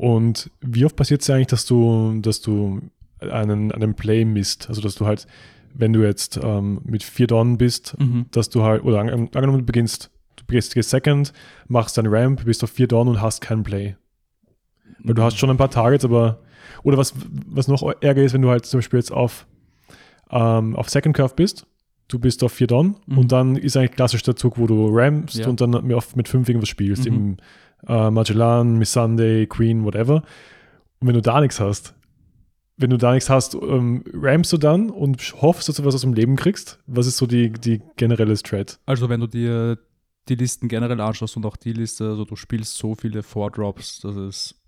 Und wie oft passiert es ja eigentlich, dass du, dass du einen, einen Play misst? Also, dass du halt, wenn du jetzt ähm, mit vier Don bist, Mhm. dass du halt, oder an- angenommen, du beginnst, du gehst, Second, machst dein Ramp, bist auf vier Don und hast keinen Play. Weil du hast schon ein paar Targets, aber, oder was, was noch ärger ist, wenn du halt zum Beispiel jetzt auf, ähm, auf Second Curve bist, du bist auf 4 Don Mhm. und dann ist eigentlich klassisch der Zug, wo du rampst Ja. und dann mit 5 irgendwas spielst, Mhm. im äh, Magellan, Miss Sunday, Queen, whatever. Und wenn du da nichts hast, wenn du da nichts hast, ähm, rampst du dann und hoffst, dass du was aus dem Leben kriegst? Was ist so die, die generelle Strat? Also wenn du dir die Listen generell anschaust und auch die Liste, also du spielst so viele Four-Drops, das ist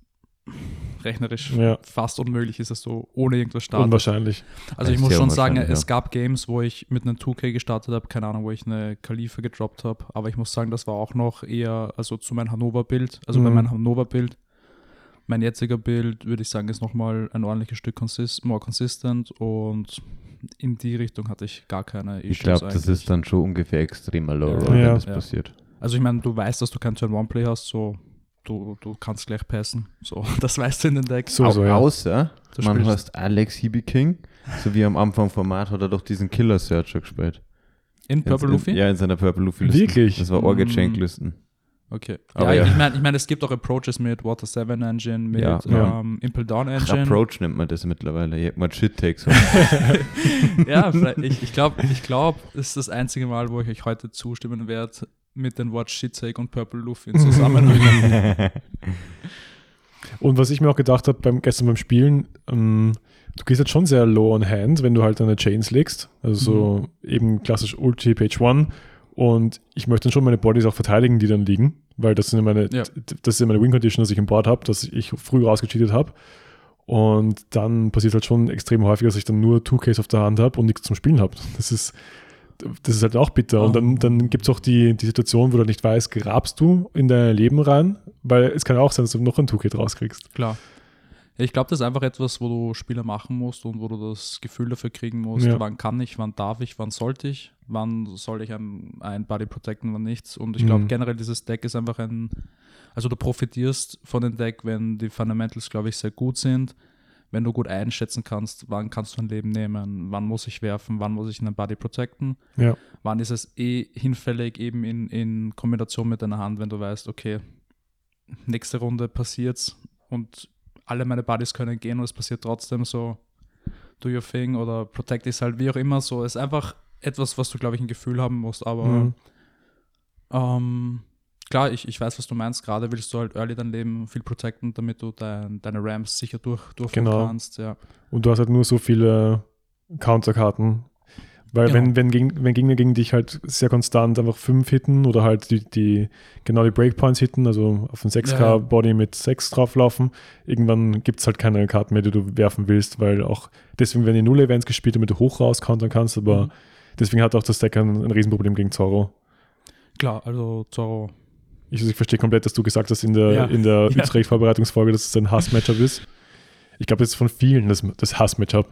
rechnerisch Ja. fast unmöglich ist es so, ohne irgendwas starten. Unwahrscheinlich. Also Ja, ich muss schon sagen, unwahrscheinlich, es gab Games, wo ich mit einem 2K gestartet habe, keine Ahnung, wo ich eine Kalife gedroppt habe, aber ich muss sagen, das war auch noch eher, also zu meinem Hannover-Bild, also bei Mhm. meinem Hannover-Bild, mein jetziger Bild, würde ich sagen, ist nochmal ein ordentliches Stück consist more consistent und in die Richtung hatte ich gar keine Issues Ich glaube, das ist dann schon ungefähr extremer Low Ja. Ja. wenn das Ja. passiert. Also ich meine, du weißt, dass du kein Turn-One-Play hast, so du, du kannst gleich passen, so, das weißt du in den Decks. So, so, ja. Außer Du man spielst- hast Alex Hebe King, so wie am Anfang vom Format hat er doch diesen Killer Searcher gespielt. In Purple in, Luffy? Ja, in seiner Purple Luffy Liste. Wirklich? Das war Orga-Chank-Listen. Okay. Aber ja, ja. ich meine, ich mein, es gibt auch Approaches mit Water 7 Engine, mit Ja, ja. Ähm, Impel Down Engine. Approach nennt man das mittlerweile. Man Shit-Takes. ja, vielleicht- ich, ich glaube, ich glaub, das ist das einzige Mal, wo ich euch heute zustimmen werde mit den Worten Shit-Take und Purple Luffy in Zusammenhang. Und was ich mir auch gedacht habe beim, gestern beim Spielen, ähm, du gehst jetzt schon sehr low on hand, wenn du halt deine Chains legst. Also so eben klassisch Ulti Page 1. Und ich möchte dann schon meine Bodies auch verteidigen, die dann liegen, weil das sind meine, Ja. das ist ja meine Win Condition, dass ich im Board habe, dass ich früh rausgecheatet habe. Und dann passiert halt schon extrem häufig, dass ich dann nur 2Ks auf der Hand habe und nichts zum Spielen habe. Das ist, das ist halt auch bitter. Und dann, dann gibt es auch die, die Situation, wo du nicht weißt, grabst du in dein Leben rein, weil es kann auch sein, dass du noch ein 2K rauskriegst. Klar. Ja, ich glaube, das ist einfach etwas, wo du Spieler machen musst und wo du das Gefühl dafür kriegen musst, Ja. wann kann ich, wann darf ich, wann sollte ich, wann soll ich ein, ein Body protecten, wann nichts. Und ich glaube, Mhm. generell dieses Deck ist einfach ein, also du profitierst von dem Deck, wenn die Fundamentals, glaube ich, sehr gut sind, wenn du gut einschätzen kannst, wann kannst du ein Leben nehmen, wann muss ich werfen, wann muss ich einen Body protecten, Ja. wann ist es eh hinfällig, eben in, in Kombination mit deiner Hand, wenn du weißt, okay, nächste Runde passiert's und alle meine Buddies können gehen und es passiert trotzdem so, do your thing oder protect ist halt wie auch immer so. Es ist einfach etwas, was du, glaube ich, ein Gefühl haben musst, aber Mhm. ähm, klar, ich, ich weiß, was du meinst. Gerade willst du halt early dein Leben viel protecten, damit du dein, deine Rams sicher durch, durchführen Genau. kannst. Ja. Und du hast halt nur so viele Counterkarten. Weil Genau. wenn, wenn, wenn Gegner gegen dich halt sehr konstant einfach 5 hitten oder halt die, die genau die Breakpoints hitten, also auf einen 6k Ja, ja. Mit 6 drauflaufen, irgendwann gibt es halt keine Karten mehr, die du werfen willst, weil auch deswegen werden die Null-Events gespielt, damit du hoch raus countern kannst, aber Mhm. deswegen hat auch das Deck ein, ein Riesenproblem gegen Zorro. Klar, also Zorro. Ich, ich verstehe komplett, dass du gesagt hast in der, Ja. in der Ja. Österreich-Vorbereitungsfolge, dass es ein Hass-Matchup ist. Ich glaube, das ist von vielen das, das Hass-Matchup.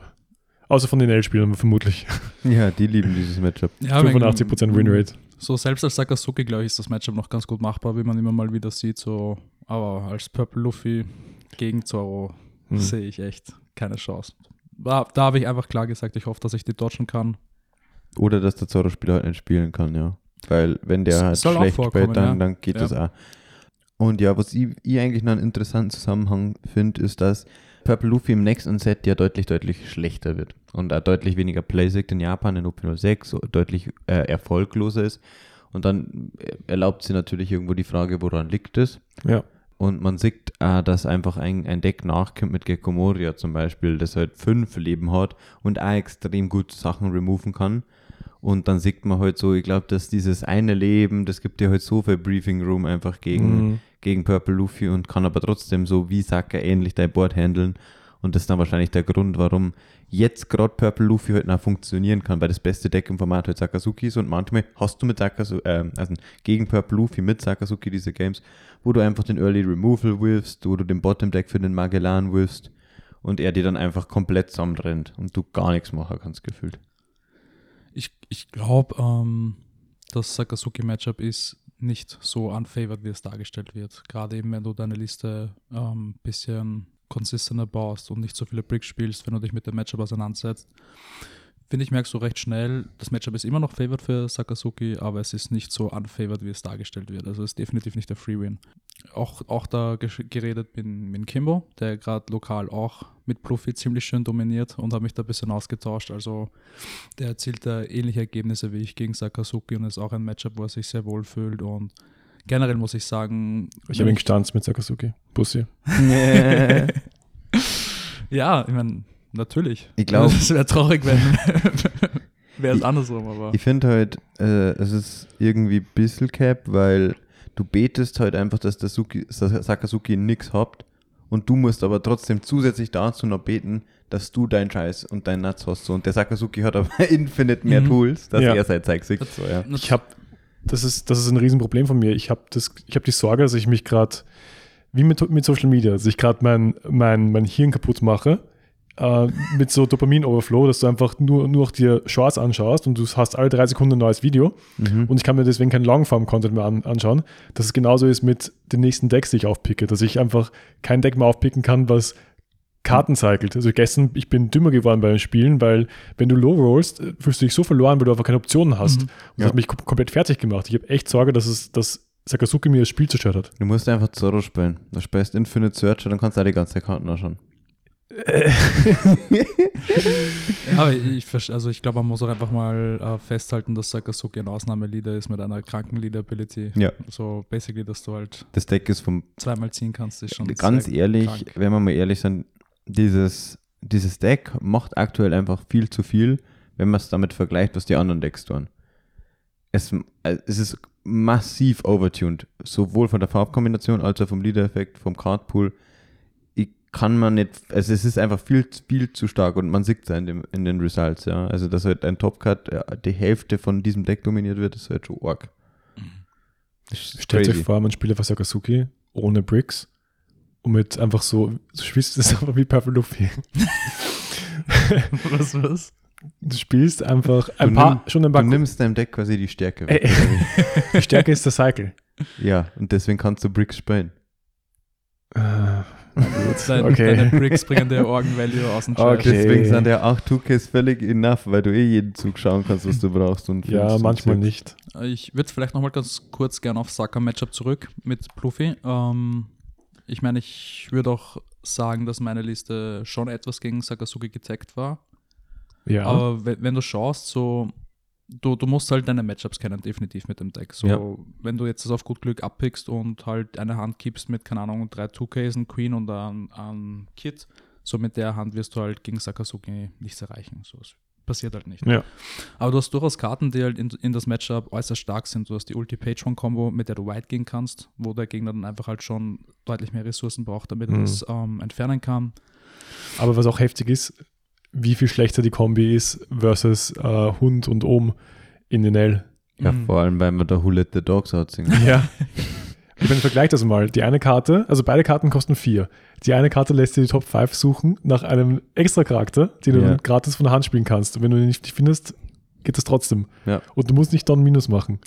Außer von den L-Spielern vermutlich. ja, die lieben dieses Matchup. Ja, 85% Winrate. So selbst als Sakazuki, glaube ich, ist das Matchup noch ganz gut machbar, wie man immer mal wieder sieht. So, aber als Purple Luffy gegen Zorro Hm. sehe ich echt keine Chance. Da, da habe ich einfach klar gesagt, ich hoffe, dass ich die dodgen kann. Oder dass der Zorro-Spieler halt nicht spielen kann, ja. Weil wenn der halt schlecht spielt, dann, ja. dann geht Ja. das auch. Und ja, was ich, ich eigentlich noch einen interessanten Zusammenhang finde, ist, dass Purple Luffy im nächsten Set ja deutlich, deutlich schlechter wird. Und auch deutlich weniger Playsect in Japan in OP06, so deutlich äh, erfolgloser ist. Und dann äh, erlaubt sie natürlich irgendwo die Frage, woran liegt es? Ja. Und man sieht, äh, dass einfach ein, ein Deck nachkommt mit Gecko Moria zum Beispiel, das halt fünf Leben hat und auch extrem gut Sachen removen kann. Und dann sieht man halt so, ich glaube, dass dieses eine Leben, das gibt dir halt so viel Briefing Room einfach gegen, Mhm. gegen Purple Luffy und kann aber trotzdem so wie Saka ähnlich dein Board handeln. Und das ist dann wahrscheinlich der Grund, warum jetzt gerade Purple Luffy halt noch funktionieren kann, weil das beste Deck im Format halt Sakazuki ist und manchmal hast du mit Sakazuki, äh, also gegen Purple Luffy mit Sakazuki diese Games, wo du einfach den Early Removal wirfst, wo du den Bottom Deck für den Magellan wirfst und er dir dann einfach komplett zusammenrennt und du gar nichts machen kannst gefühlt. Ich, ich glaube, ähm, das Sakazuki-Matchup ist nicht so unfavored, wie es dargestellt wird. Gerade eben, wenn du deine Liste ein ähm, bisschen konsistenter baust und nicht so viele Bricks spielst, wenn du dich mit dem Matchup auseinandersetzt. Finde ich, merkst du recht schnell, das Matchup ist immer noch favored für Sakazuki, aber es ist nicht so unfavored, wie es dargestellt wird. Also es ist definitiv nicht der Free-Win. Auch, auch da geredet bin mit Kimbo, der gerade lokal auch mit Pluffy ziemlich schön dominiert und habe mich da ein bisschen ausgetauscht. Also der erzielt da ähnliche Ergebnisse wie ich gegen Sakazuki und ist auch ein Matchup, wo er sich sehr wohl fühlt. Und generell muss ich sagen, Ich habe ihn gestanzt mit Sakazuki. Bussi. ja, ich meine, natürlich. Ich glaub- es wäre traurig, wenn wäre es andersrum, aber Ich finde halt, äh, es ist irgendwie ein bisschen Cap, weil du betest halt einfach, dass der Suki, Sa- Sakazuki nix habt und du musst aber trotzdem zusätzlich dazu noch beten, dass du deinen Scheiß und deinen Nuts hast. So. Und der Sakazuki hat aber infinite mehr Mhm. Tools, dass Ja. er sein Zeug sieht. So, ja. Ich habe, das ist, das ist ein Riesenproblem von mir. Ich habe das, ich habe die Sorge, dass ich mich gerade, wie mit, mit Social Media, dass ich gerade mein, mein, mein Hirn kaputt mache, äh, mit so Dopamin-Overflow, dass du einfach nur, nur noch dir Shorts anschaust und du hast alle drei Sekunden ein neues Video Mhm. und ich kann mir deswegen keinen Longform-Content mehr an, anschauen. Dass es genauso ist mit den nächsten Decks, die ich aufpicke, dass ich einfach kein Deck mehr aufpicken kann, was Karten cycelt. Also gestern, ich bin dümmer geworden bei den Spielen, weil wenn du low rollst, äh, fühlst du dich so verloren, weil du einfach keine Optionen hast. Mhm. Und das Ja. hat mich kom komplett fertig gemacht. Ich habe echt Sorge, dass es, dass Sakazuki mir das Spiel zerstört hat. Du musst einfach Zorro spielen. Du spielst Infinite Search und dann kannst du auch die ganze Karten anschauen. Ja, aber ich, also ich glaube, man muss auch einfach mal äh, festhalten, dass Sakazuki ein Ausnahmeleader ist mit einer kranken Leader-Ability. Ja. So basically, dass du halt Das Deck ist vom zweimal ziehen kannst, ist schon ganz ehrlich, krank. wenn wir mal ehrlich sind, dieses, dieses Deck macht aktuell einfach viel zu viel, wenn man es damit vergleicht, was die anderen Decks tun. Es, äh, es ist massiv overtuned, sowohl von der Farbkombination als auch vom Leader-Effekt, vom Cardpool. Ich kann man nicht, also es ist einfach viel, viel zu stark und man sieht es ja in, dem, in den Results, ja. Also, dass halt ein Topcard äh, die Hälfte von diesem Deck dominiert wird, ist halt schon arg. Stellt euch vor, man spielt einfach Sakazuki ohne Bricks und mit einfach so, du spielst das einfach wie Purple Luffy. was, was? Du spielst einfach ein Du paar, nimm- schon ein Du paar. nimmst deinem Deck quasi die Stärke weg. Ey, Die Stärke ist der Cycle. Ja, und deswegen kannst du Bricks spielen. Äh, Dein, Okay. Deine Bricks bringen dir Organ Value aus dem Chat. Okay. Deswegen sind ja auch 2Ks völlig enough, weil du eh jeden Zug schauen kannst, was du brauchst. Und ja, und manchmal siehst. nicht. Ich würde vielleicht nochmal ganz kurz gerne auf Saka-Matchup zurück mit Pluffy. Ähm, ich meine, ich würde auch sagen, dass meine Liste schon etwas gegen Sakazuki getaggt war. Ja. Aber wenn du schaust, so, du, du musst halt deine Matchups kennen, definitiv mit dem Deck. So, Ja. wenn du jetzt das auf gut Glück abpickst und halt eine Hand gibst mit, keine Ahnung, drei 2Ks, ein Queen und ein, ein Kit, so mit der Hand wirst du halt gegen Sakazuki nichts erreichen. So, es passiert halt nicht. ja. Aber du hast durchaus Karten, die halt in, in das Matchup äußerst stark sind. Du hast die Ulti-Page-One-Combo, mit der du White gehen kannst, wo der Gegner dann einfach halt schon deutlich mehr Ressourcen braucht, damit er Mhm. das ähm, entfernen kann. Aber was auch heftig ist, wie viel schlechter die Kombi ist versus äh, Hund und Ohm in den L. Ja, Mhm. vor allem, weil man da Who Let the Dogs Out singt. Ja. Ich meine, vergleich das mal. Die eine Karte, also beide Karten kosten vier. Die eine Karte lässt dir die Top 5 suchen nach einem extra Charakter, den du Ja. gratis von der Hand spielen kannst. Und wenn du ihn nicht findest, geht das trotzdem. Ja. Und du musst nicht dann Minus machen.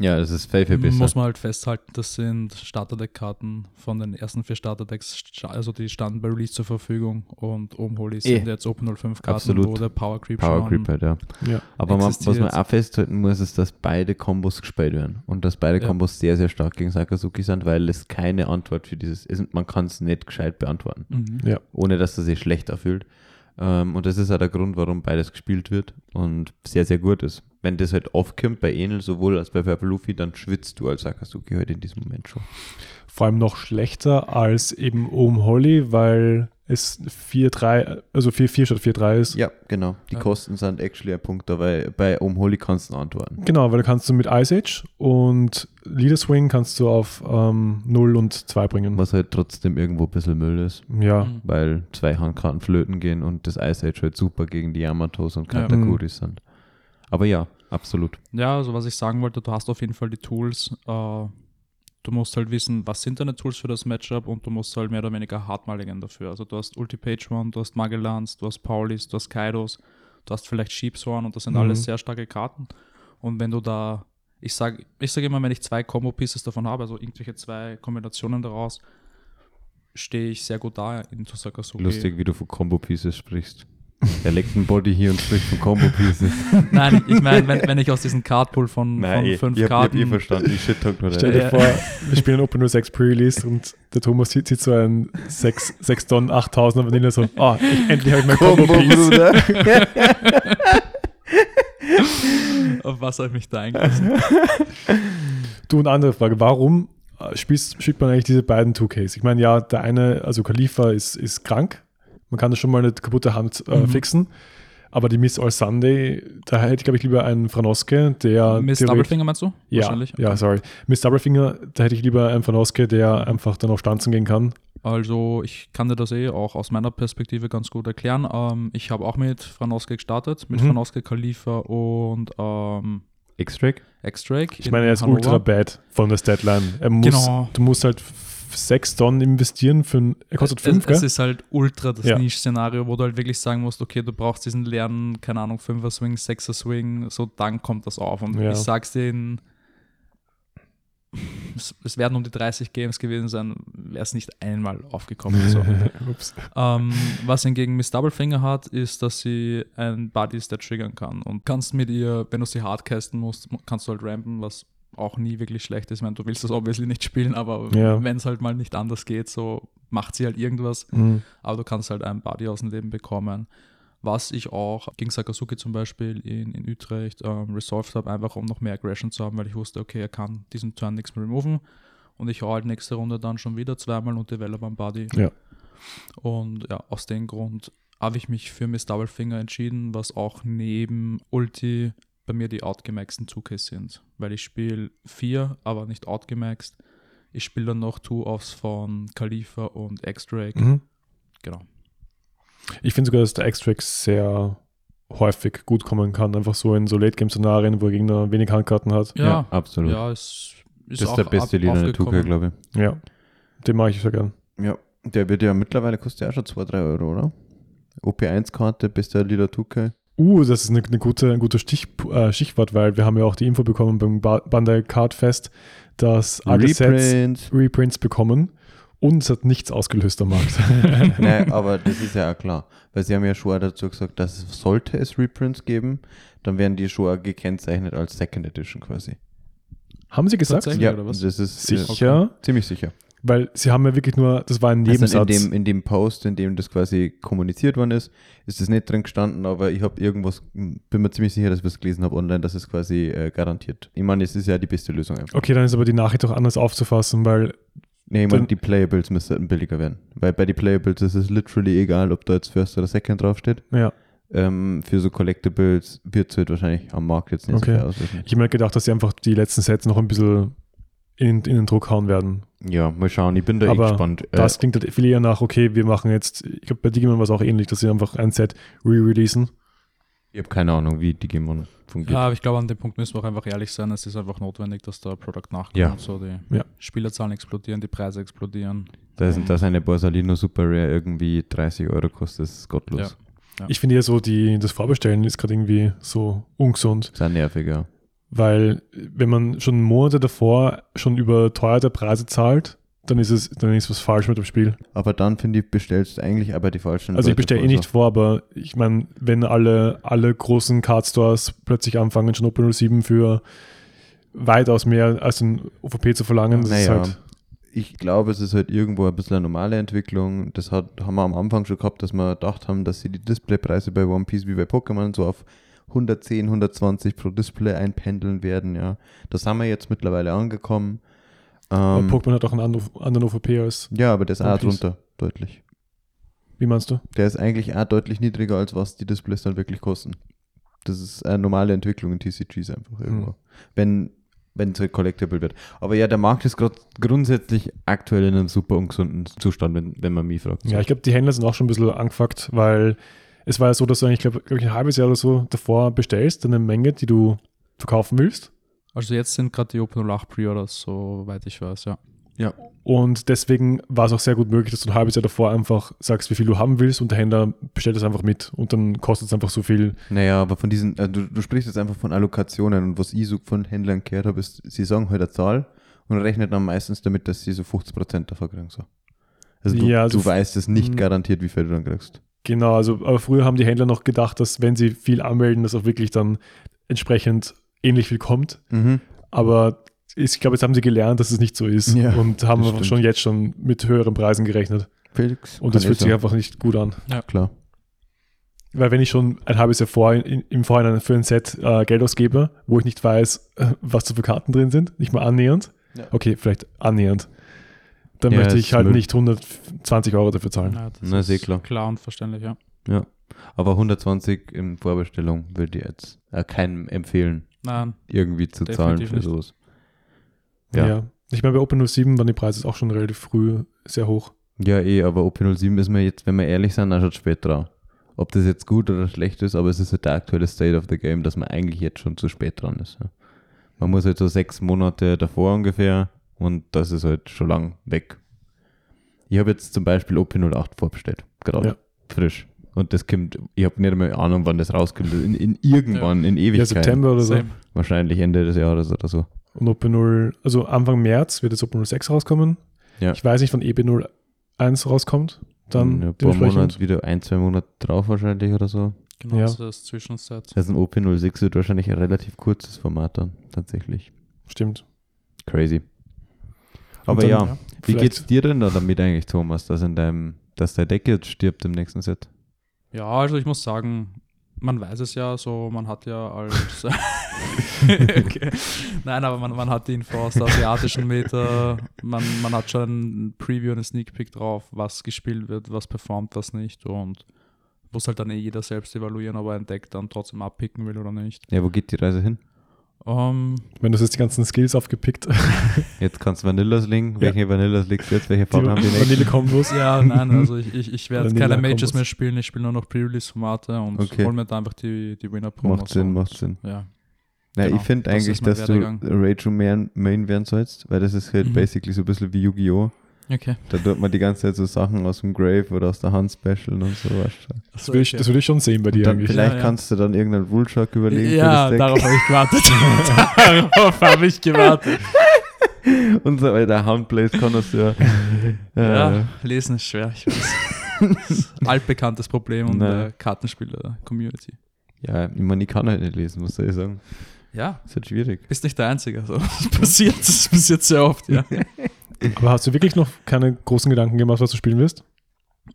Ja, das ist viel, viel besser. Muss man halt festhalten, das sind Starterdeck-Karten von den ersten vier Starterdecks, sta- also die standen bei Release zur Verfügung und oben Holy sind Eh. jetzt Open 05 Karten, Absolut. wo der Power Creep Power schon Creep halt, ja. Ja. Aber man, was man auch festhalten muss, ist, dass beide Kombos gespielt werden. Und dass beide Ja. Kombos sehr, sehr stark gegen Sakazuki sind, weil es keine Antwort für dieses ist. Man kann es nicht gescheit beantworten, Mhm. Ja. ohne dass er sich schlechter fühlt. Ähm, und das ist auch der Grund, warum beides gespielt wird und sehr, sehr gut ist. Wenn das halt aufkommt bei Enel sowohl als bei Purple Luffy, dann schwitzt du als Sakazuki halt in diesem Moment schon. Vor allem noch schlechter als eben Ohm Holly, weil es 4-3, also 4-4 statt 4-3 ist. Ja, genau. Die Ja. Kosten sind actually ein Punkt, aber bei Omholi kannst du antworten. Genau, weil da kannst du mit Ice Age und Leader Swing kannst du auf ähm, 0 und 2 bringen. Was halt trotzdem irgendwo ein bisschen Müll ist. Ja. Mhm. weil zwei Handkarten flöten gehen und das Ice Age halt super gegen die Yamatos und Ja. Katakuris sind. Aber ja, absolut. Ja, also was ich sagen wollte, du hast auf jeden Fall die Tools. Äh, du musst halt wissen, was sind deine Tools für das Matchup und du musst halt mehr oder weniger hart maligen dafür. Also du hast Ulti Page One, du hast Magellans, du hast Paulis, du hast Kaidos, du hast vielleicht Sheepshorn und das sind Mhm. alles sehr starke Karten. Und wenn du da, ich sage ich sag immer, wenn ich zwei Combo-Pieces davon habe, also irgendwelche zwei Kombinationen daraus, stehe ich sehr gut da in Sakazuki. Lustig, wie du von Combo Pieces sprichst. Er legt ein Body hier und spricht von Combo Pieces. Nein, ich meine, wenn, wenn ich aus diesem Cardpool von, von ich, fünf ich hab, ich hab Karten eh verstanden. Ich shit talk nur Stell dir Ja. vor, wir spielen Open 06 Pre-Release und der Thomas sieht, sieht so ein 6, 6 Tonnen 8000er Vanille so, ah, ich, endlich habe ich mein Combo. Bruder. Auf was habe ich mich da eingelassen? Du, und andere Frage, warum spielst, spielt man eigentlich diese beiden 2Ks? Ich meine, ja, der eine, also Khalifa ist, ist krank, man kann das schon mal eine kaputte Hand äh, Mhm. fixen, aber die Miss All Sunday, da hätte ich, glaube ich, lieber einen Franoske, der Miss Doublefinger meinst du? Ja, Wahrscheinlich. ja, sorry. Miss Doublefinger, da hätte ich lieber einen Franoske, der einfach dann auf Stanzen gehen kann, Also ich kann dir das eh auch aus meiner Perspektive ganz gut erklären. Ähm, ich habe auch mit Franoske gestartet, mit Mhm. Franoske, Khalifa und ähm, X-Drake? X-Drake. Ich meine, er ist ultra bad von der Statline. Er muss, Genau. Du musst halt sechs Tonnen investieren für ein, er kostet fünf, es, es gell? ist halt ultra das Ja. Niche-Szenario, wo du halt wirklich sagen musst, okay, du brauchst diesen leeren, keine Ahnung, 5er Swing, 6er Swing, so dann kommt das auf. Und Ja. ich sag's dir, in, es, es werden um die 30 Games gewesen sein, wäre es nicht einmal aufgekommen. So. Ähm, was hingegen Miss Doublefinger hat, ist, dass sie ein Buddy Stat triggern kann und kannst mit ihr, wenn du sie hardcasten musst, kannst du halt rampen, was auch nie wirklich schlecht ist. Ich meine, du willst das obviously nicht spielen, aber Ja. wenn es halt mal nicht anders geht, so macht sie halt irgendwas Mhm. aber du kannst halt einen Buddy aus dem Leben bekommen. Was ich auch gegen Sakazuki zum Beispiel in, in Utrecht ähm, resolved habe, einfach um noch mehr Aggression zu haben, weil ich wusste, okay, er kann diesen Turn nichts mehr removen. Und ich hau halt nächste Runde dann schon wieder zweimal und develop einen Buddy. Ja. Und ja, aus dem Grund habe ich mich für Miss Doublefinger entschieden, was auch neben Ulti bei mir die outgemaxten 2Ks sind. Weil ich spiele vier, aber nicht outgemaxt. Ich spiele dann noch Two-Offs von Khalifa und X-Drake. Mhm. Genau. Ich finde sogar, dass der X-Trax sehr häufig gut kommen kann. Einfach so in so Late-Game-Szenarien, wo der Gegner wenig Handkarten hat. Ja, absolut. ja, es ist das ist der beste Lina in der 2K, aufgekommen. glaube ich. Ja, den mache ich sehr gern. Ja, der wird ja mittlerweile kostet ja auch schon 2, 3 Euro, oder? OP1-Karte, bester Leader 2K. Uh, das ist eine, eine gute, ein guter Stich, äh, Stichwort, weil wir haben ja auch die Info bekommen beim ba Bandai Card Fest, dass alle Sets Reprint. Reprints bekommen und es hat nichts ausgelöst am Markt. Nein, aber das ist ja auch klar. Weil sie haben ja schon dazu gesagt, dass es, sollte es Reprints geben, dann werden die schon auch gekennzeichnet als Second Edition quasi. haben sie gesagt? Ja, oder was? das ist Sicher? ziemlich sicher. Weil sie haben ja wirklich nur, das war ein Also Nebensatz. in, dem, in dem Post, in dem das quasi kommuniziert worden ist, ist das nicht drin gestanden, aber ich habe irgendwas, bin mir ziemlich sicher, dass ich es gelesen habe online, dass es quasi äh, garantiert. Ich meine, es ist ja die beste Lösung einfach. okay, dann ist aber die Nachricht auch anders aufzufassen, weil Nee, ich meine, die Playables müssten billiger werden. Weil bei den Playables ist es literally egal, ob da jetzt First oder Second draufsteht. ja, Ähm, für so Collectibles wird es halt wahrscheinlich am Markt jetzt nicht Okay. so viel auslösen. ich habe mir gedacht, dass sie einfach die letzten Sets noch ein bisschen in, in den Druck hauen werden. Ja, mal schauen, ich bin da Aber eh gespannt. Äh, Das klingt halt viel eher nach, okay, wir machen jetzt, ich glaube, bei Digimon war es auch ähnlich, dass sie einfach ein Set re-releasen. ich habe keine Ahnung, wie Digimon fungiert. Ja, aber ich glaube, an dem Punkt müssen wir auch einfach ehrlich sein. Es ist einfach notwendig, dass der Produkt nachkommt. Ja. So die Ja. Spielerzahlen explodieren, die Preise explodieren. Da sind dass eine Borsalino Super Rare irgendwie 30 Euro kostet, das ist gottlos. Ja. Ja. Ich finde ja so, die, das Vorbestellen ist gerade irgendwie so ungesund, Sehr nervig, ja. Weil wenn man schon Monate davor schon überteuerte Preise zahlt, dann ist es, dann ist was falsch mit dem Spiel. Aber dann finde ich, bestellst du eigentlich aber die falschen Also ich Leute bestelle eh nicht vor, aber ich meine, wenn alle, alle großen Card-Stores plötzlich anfangen, schon Open 07 für weitaus mehr als ein OVP zu verlangen, das ist Naja. halt, ich glaube, es ist halt irgendwo ein bisschen eine normale Entwicklung. Das hat, haben wir am Anfang schon gehabt, dass wir gedacht haben, dass sie die Displaypreise bei One Piece wie bei Pokémon so auf 110, 120 pro Display einpendeln werden, ja. Da sind wir jetzt mittlerweile angekommen. Ähm, Pokémon hat auch einen anderen OVP als, ja, aber der ist auch drunter, deutlich. wie meinst du? Der ist eigentlich auch deutlich niedriger, als was die Displays dann wirklich kosten. Das ist eine normale Entwicklung in TCGs einfach irgendwo. Hm. Wenn wenn es halt collectible wird. Aber ja, der Markt ist gerade grundsätzlich aktuell in einem super ungesunden Zustand, wenn, wenn man mich fragt. Ja, ich glaube, die Händler sind auch schon ein bisschen angefuckt, weil es war ja so, dass du eigentlich, glaube glaub ich, ein halbes Jahr oder so davor bestellst, eine Menge, die du verkaufen willst. Also jetzt sind gerade die Open 08 Pre-Orders, soweit ich weiß, ja. Und deswegen war es auch sehr gut möglich, dass du ein halbes Jahr davor einfach sagst, wie viel du haben willst und der Händler bestellt es einfach mit und dann kostet es einfach so viel. Naja, aber von diesen, also du, du sprichst jetzt einfach von Allokationen und was ich so von Händlern gehört habe, ist, sie sagen halt eine Zahl und rechnen dann meistens damit, dass sie so 50% davon kriegen. So. Also du, Ja, also du weißt es nicht garantiert, wie viel du dann kriegst. Genau, also aber früher haben die Händler noch gedacht, dass wenn sie viel anmelden, dass auch wirklich dann entsprechend ähnlich viel kommt. Mhm. Aber ich glaube, jetzt haben sie gelernt, dass es nicht so ist Ja, und haben schon jetzt schon mit höheren Preisen gerechnet. Felix. Und das fühlt sich einfach nicht gut an. Klar. Weil wenn ich schon ein halbes Jahr vor, in, im Vorhinein für ein Set äh, Geld ausgebe, wo ich nicht weiß, äh, was da für Karten drin sind, nicht mal annähernd, Ja. okay, vielleicht annähernd, dann Ja, möchte ich halt Müll. nicht 120 Euro dafür zahlen. ja das Na, ist sehr klar. klar und verständlich, ja. Ja. Aber 120 in Vorbestellung würde ich jetzt äh, keinem empfehlen, Nein, irgendwie zu zahlen Definitiv für nicht. sowas. Ja. Ja. Ich meine, bei Open 07 waren die Preise auch schon relativ früh sehr hoch. Ja, eh, aber OP07 ist mir jetzt, wenn wir ehrlich sind, auch schon spät dran. Ob das jetzt gut oder schlecht ist, aber es ist halt der aktuelle State of the Game, dass man eigentlich jetzt schon zu spät dran ist. Ja. Man muss halt so sechs Monate davor ungefähr und das ist halt schon lang weg. Ich habe jetzt zum Beispiel OP08 vorbestellt, gerade Ja. frisch. Und das kommt, ich habe nicht mehr Ahnung, wann das rauskommt. In, in irgendwann, in Ja, Ewigkeit. September oder so. Same. Wahrscheinlich Ende des Jahres oder so. Und OP0, also Anfang März wird jetzt OP06 rauskommen. Ja. Ich weiß nicht, wann EB01 rauskommt. Dann ein paar. Monate, wieder ein, zwei Monate drauf wahrscheinlich oder so. Genau, Ja. das ist das Zwischenset. Also ein OP06 wird wahrscheinlich ein relativ kurzes Format dann, tatsächlich. Stimmt. Crazy. Aber dann, ja, ja, wie geht's dir denn da damit eigentlich, Thomas, dass in deinem, dass der Deck jetzt stirbt im nächsten Set? Ja, also ich muss sagen, man weiß es ja, so man hat ja als. okay. Nein, aber man, man hat die Info aus der asiatischen Meta, man, man hat schon ein Preview, eine Sneak Peek drauf, was gespielt wird, was performt, was nicht und muss halt dann eh jeder selbst evaluieren, ob er ein Deck dann trotzdem abpicken will oder nicht. Ja, wo geht die Reise hin? Ähm, Wenn du jetzt die ganzen Skills aufgepickt, Jetzt kannst du Vanillas legen. Ja. Welche Vanillas legst du jetzt? Welche die Farben haben die nächsten? Vanille-Kombos. ja, nein, also ich, ich, ich werde keine Combos. mehr spielen, ich spiele nur noch Pre-Release-Formate und Okay. hol mir da einfach die, die Winner-Promos. Macht Sinn, und- macht Sinn. Ja, Na, Genau, ich finde das eigentlich, dass du Main, Main werden sollst, weil das ist halt Mhm. basically so ein bisschen wie Yu-Gi-Oh! Okay. Da tut man die ganze Zeit so Sachen aus dem Grave oder aus der Hand specialen und so. Weißt du. Das würde ich, das ich schon sehen bei dir dann, eigentlich. vielleicht Ja, ja. kannst du dann irgendeinen Ruleshock überlegen Ja, für das darauf habe ich gewartet. darauf habe ich gewartet. So weiter. Handplays du ja. Ja, Äh, lesen ist schwer, ich weiß. Das altbekanntes Problem und der Kartenspieler-Community. ja, ich meine, ich kann halt nicht lesen, soll ich sagen. Ja, Ist halt schwierig. bist nicht der Einzige. So. Das passiert, das passiert sehr oft, ja. Aber hast du wirklich noch keine großen Gedanken gemacht, was du spielen willst?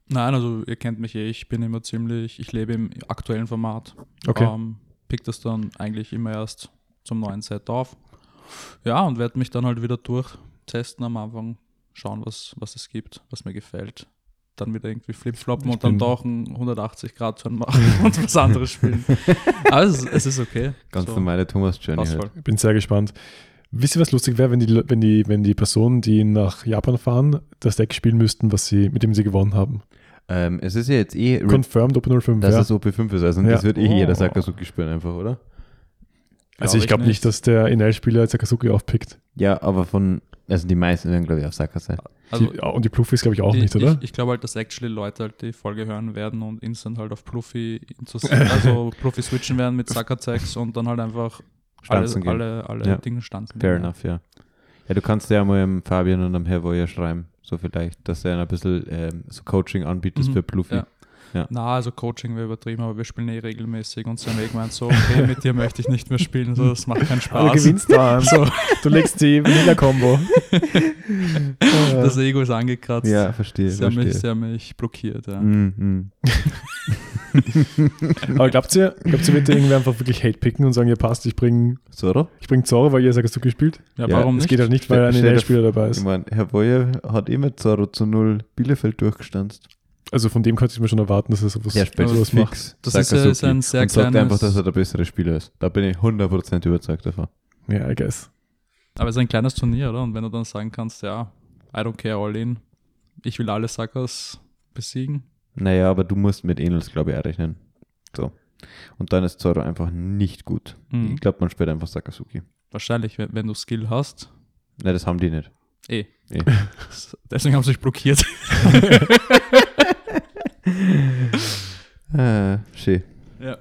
Nein, also ihr kennt mich eh, ich bin immer ziemlich, ich lebe im aktuellen Format. Okay. Ähm, pick das dann eigentlich immer erst zum neuen Set auf. Ja, und werde mich dann halt wieder durchtesten am Anfang, schauen, was, was es gibt, was mir gefällt. Dann wieder irgendwie flipfloppen und dann bin- doch einen 180-Grad-Turn machen und was anderes spielen. Aber es ist, es ist okay. Ganz So, normale Thomas Journey passt halt. Ich bin sehr gespannt. Wisst ihr, was lustig wäre, wenn die, wenn die, wenn die Personen, die nach Japan fahren, das Deck spielen müssten, was sie, mit dem sie gewonnen haben? Ähm, es ist ja jetzt eh, Confirmed Open 05, dass ja. es OP5 ist. Also Ja. das wird eh Oh. jeder Sakazuki spielen einfach, oder? Also ich glaube nicht, dass der NL-Spieler Sakazuki aufpickt. Ja, aber von, also die meisten werden, glaube ich, auf Saka sein. Also, die, und die Pluffis glaube ich auch die, nicht, oder? Ich, ich glaube halt, dass actually Leute halt die Folge hören werden und instant halt auf Pluffy, also Pluffy switchen werden mit Sakatex und dann halt einfach alle, Stanzen gehen. alle, alle Ja. Dinge stanzen. Fair gehen, enough, ja. Ja, du kannst ja mal dem Fabian und dem Herr Voyer schreiben, so vielleicht, dass er ein bisschen ähm, so Coaching anbietet Mhm, für Pluffy. ja. Na, also Coaching wäre übertrieben, aber wir spielen eh regelmäßig und sie haben eh gemeint, so, okay, mit dir möchte ich nicht mehr spielen, so, das macht keinen Aber Spaß. du gewinnst da. So, Du legst die Vanilla-Kombo. das Ego ist angekratzt. Ja, verstehe, sie, haben mich, verstehe. sie haben mich blockiert, ja. Mm, mm. Aber glaubt ihr, glaubt ihr, wird der irgendwer einfach wirklich Hate picken und sagen, ja passt, ich bringe Zoro? ich bring Zoro, weil ihr Sakazuki spielt? Ja, Ja, warum nicht? geht halt nicht, weil ein NL-Spieler dabei Ich ist. meine, Herr Voyer hat eh mit Zoro zu null Bielefeld durchgestanzt. Also von dem könnte ich mir schon erwarten, dass er sowas, spielt sowas macht. Das ist, ist ein sehr und sagt einfach, dass er der bessere Spieler ist. Da bin ich 100% überzeugt davon. Ja, I guess. Aber es ist ein kleines Turnier, oder? Und wenn du dann sagen kannst, ja, I don't care all in, ich will alle Suckers besiegen. Naja, aber du musst mit Enels, glaube ich, auch rechnen. So. Und dann ist Zoro einfach nicht gut. Mhm. Ich glaube, man spielt einfach Sakazuki. Wahrscheinlich, wenn, wenn du Skill hast. Ne, das haben die nicht. Eh. Eh. Deswegen haben sie sich blockiert. äh, schön. ja.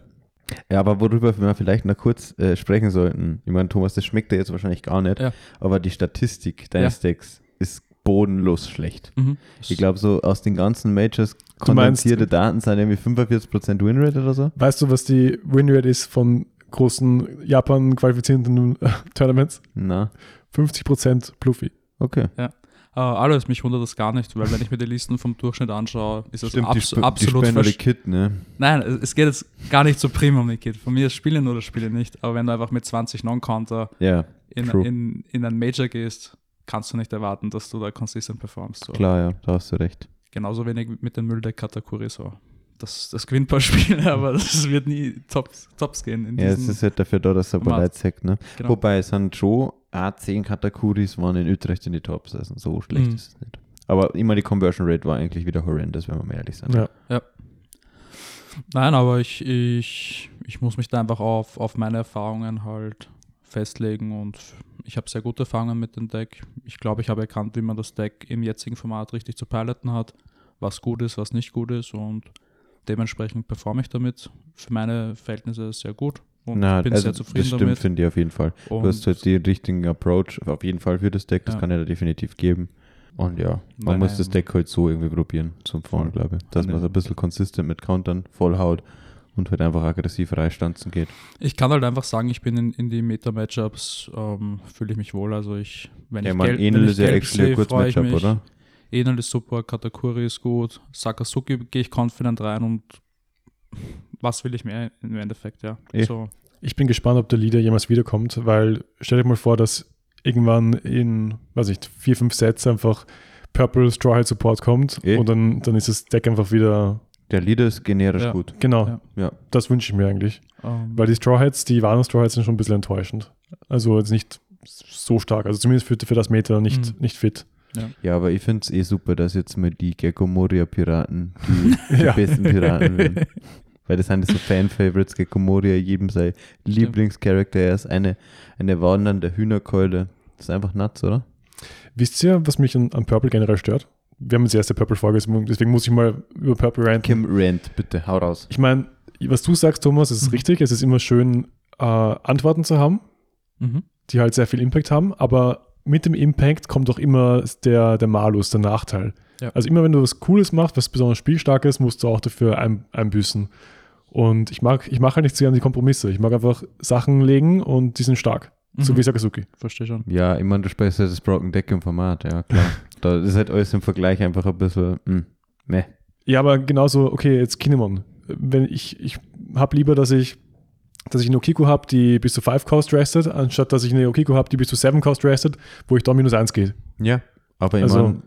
Ja, aber worüber wir vielleicht noch kurz äh, sprechen sollten, ich meine, Thomas, das schmeckt dir jetzt wahrscheinlich gar nicht, Ja. aber die Statistik deines Decks ist bodenlos schlecht. Mhm. Ich glaube, so aus den ganzen Majors kondensierte Daten sind irgendwie 45% Winrate oder so. Weißt du, was die Winrate ist von großen Japan-qualifizierenden äh, Tournaments? Na, 50% Pluffy. okay. Äh, alles, mich wundert das gar nicht, weil wenn ich mir die Listen vom Durchschnitt anschaue, ist das Stimmt, die, abs sp absolut die Kit, ne? Nein, es geht jetzt gar nicht so prima um die Kid. Von mir ist Spielen oder Spiele nicht, aber wenn du einfach mit 20 Non-Counter Ja, in, in, in ein Major gehst, kannst du nicht erwarten, dass du da consistent performst. So. klar, ja, da hast du recht. Genauso wenig mit dem Mülldeck Katakuri so. Das, das gewinnt ein paar Spiele, aber das wird nie Tops, Tops gehen. In Ja, es ist halt dafür da, dass er Format. bereits sagt, ne? genau. Wobei es schon A10 Katakuris waren in Utrecht in die Tops, also so schlecht Mhm. ist es nicht. Aber immer die Conversion Rate war eigentlich wieder horrendous, wenn wir mal ehrlich sind. Ja. Nein, aber ich, ich, ich muss mich da einfach auf, auf meine Erfahrungen halt festlegen und ich habe sehr gute Erfahrungen mit dem Deck. Ich glaube, ich habe erkannt, wie man das Deck im jetzigen Format richtig zu piloten hat, was gut ist, was nicht gut ist und dementsprechend performe ich damit. Für meine Verhältnisse sehr gut und Na, bin also sehr zufrieden das stimmt, damit. finde ich auf jeden Fall. Du Und hast halt den richtigen Approach auf jeden Fall für das Deck, das Ja. kann er da definitiv geben. Und ja, man Meine- muss das Deck halt so irgendwie probieren zum Fahren, Voll. glaube ich. Dass man so ein bisschen consistent mit Countern vollhaut und halt einfach aggressiv reinstanzen geht. Ich kann halt einfach sagen, ich bin in, in die Meta-Matchups, ähm, fühle ich mich wohl. Also ich, wenn Ja, ich man, Gel- Enel ich ist ja actually ein gutes ich Matchup, oder? Enel ist super, Katakuri ist gut, Sakazuki gehe ich confident rein und was will ich mehr im Endeffekt, ja. Eh. So, Ich bin gespannt, ob der Leader jemals wiederkommt, weil stell dir mal vor, dass irgendwann in, weiß ich, vier, fünf Sets einfach Purple Straw Hat Support kommt Eh. und dann, dann ist das Deck einfach wieder, Der Leader ist generisch Ja. gut. genau, Ja. Ja. das wünsche ich mir eigentlich. ähm, Weil die Straw Hats, die wahren Straw Hats sind schon ein bisschen enttäuschend. Also jetzt nicht so stark, also zumindest für, für das Meter nicht, Mhm. nicht fit. Ja, aber ich finde es eh super, dass jetzt mal die Gecko Moria Piraten die, die Ja. besten Piraten werden. Weil das sind so Fan-Favorites, Gecko Moria, jedem sein Lieblingscharakter. Er ist eine, eine wandernde Hühnerkeule. Das ist einfach nuts, oder? Wisst ihr, was mich an, an Purple generell stört? Wir haben jetzt die erste Purple-Folge, deswegen muss ich mal über Purple ranten. Kim Rant, bitte, hau raus. Ich meine, was du sagst, Thomas, ist Mhm. richtig. Es ist immer schön, äh, Antworten zu haben, mhm. die halt sehr viel Impact haben, aber mit dem Impact kommt auch immer der, der Malus, der Nachteil. Ja. Also immer wenn du was Cooles machst, was besonders spielstark ist, musst du auch dafür ein, einbüßen. Und ich mag, ich mache halt nicht so gerne die Kompromisse. Ich mag einfach Sachen legen und die sind stark. So Mhm. wie Sakazuki. Verstehe schon. Ja, ich meine, du sprichst ja das Broken Deck im Format, ja, klar. da ist halt alles im Vergleich einfach ein bisschen, mh, meh. Ja, aber genauso, okay, jetzt Kinemon. Wenn ich, ich habe lieber, dass ich, dass ich eine Okiko habe, die bis zu 5 Cost restet, anstatt dass ich eine Okiko habe, die bis zu 7 Cost restet, wo ich da minus 1 geht. Ja, aber ich Also- meine,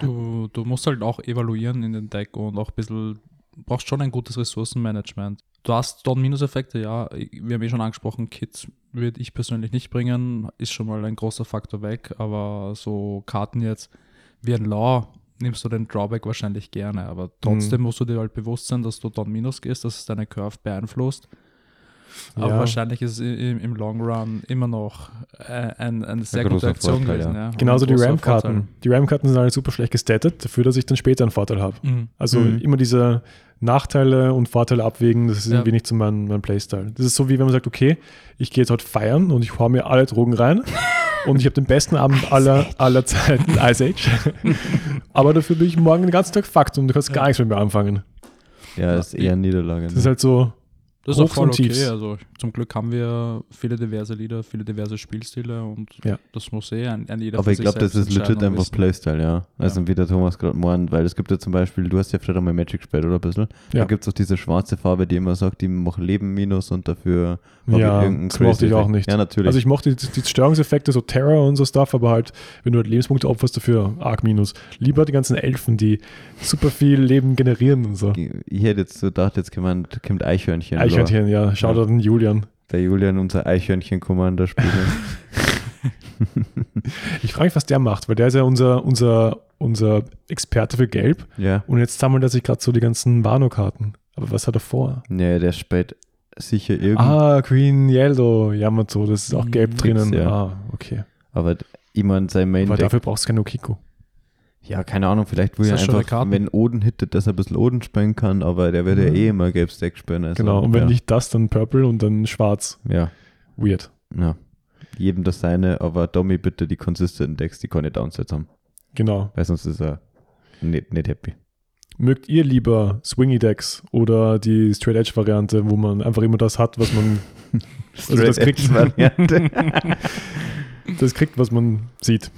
Du, du musst halt auch evaluieren in den Deck und auch ein bisschen, brauchst schon ein gutes Ressourcenmanagement. Du hast dort Minuseffekte, ja. Wir haben eh schon angesprochen, Kits würde ich persönlich nicht bringen, ist schon mal ein großer Faktor weg, aber so Karten jetzt wie ein Law nimmst du den Drawback wahrscheinlich gerne, aber trotzdem musst du dir halt bewusst sein, dass du dort Minus gehst, dass es deine Curve beeinflusst. Aber Ja. wahrscheinlich ist es im, im Long Run immer noch äh, ein, eine sehr großer gute Aktion Vorteil, gewesen. ja. Genauso ein die RAM-Karten. Die RAM-Karten sind alle super schlecht gestattet, dafür, dass ich dann später einen Vorteil habe. Mhm. Also Mhm. immer diese Nachteile und Vorteile abwägen, das ist Ja. irgendwie nicht so mein, mein Playstyle. Das ist so, wie wenn man sagt, okay, ich gehe jetzt heute feiern und ich hau mir alle Drogen rein und ich habe den besten Abend aller, aller Zeiten, Ice Age. Aber dafür bin ich morgen den ganzen Tag fucked und du kannst gar Ja. nichts mit mir anfangen. ja, ist eher eine Niederlage. Das Ne? ist halt so, Das ist auch voll okay. Tiefs. Also zum Glück haben wir viele diverse Lieder, viele diverse Spielstile und Ja. das muss eh ein, ein jeder Aber ich glaube, das ist legit einfach wissen. Playstyle, ja. Also wie der Thomas gerade meint, weil es gibt ja zum Beispiel, du hast ja vielleicht einmal Magic gespielt, oder ein bisschen? Ja. Da gibt es auch diese schwarze Farbe, die immer sagt, die macht Leben minus und dafür Ja, ich irgendeinen das mochte ich auch nicht. Ja, natürlich. also ich mochte die, die Störungseffekte, so Terror und so Stuff, aber halt, wenn du halt Lebenspunkte opferst, dafür arg minus. Lieber die ganzen Elfen, die super viel Leben generieren und so. ich hätte jetzt so gedacht, jetzt kommt, kommt Eichhörnchen. Eichhörnchen, ja. Schau Ja. den Julian. Der Julian, unser Eichhörnchen-Commander spielen. Ich frage mich, was der macht, weil der ist ja unser, unser, unser Experte für Gelb ja. und jetzt sammelt er sich gerade so die ganzen Wano-Karten. Aber was hat er vor? Nee, der spielt sicher irgendwie. Ah, Green Yellow, Yamato, das ist auch gelb drinnen. ja. Ah, okay. Aber ich meine, sein Main Aber dafür brauchst du keine Okiko. Ja, keine Ahnung, vielleicht will er einfach, wenn Oden hittet, dass er ein bisschen Oden spielen kann, aber der wird ja Mhm. eh immer gelbes Deck spielen. Also, Genau, und wenn ja. nicht das, dann Purple und dann Schwarz. Ja, Weird. ja. Jedem das seine, aber Domi bitte die consistent Decks, die keine Downsets haben. Genau. Weil sonst ist er nicht, nicht happy. Mögt ihr lieber Swingy Decks oder die Straight Edge Variante, wo man einfach immer das hat, was man Also das kriegt- Variante. das kriegt, was man sieht?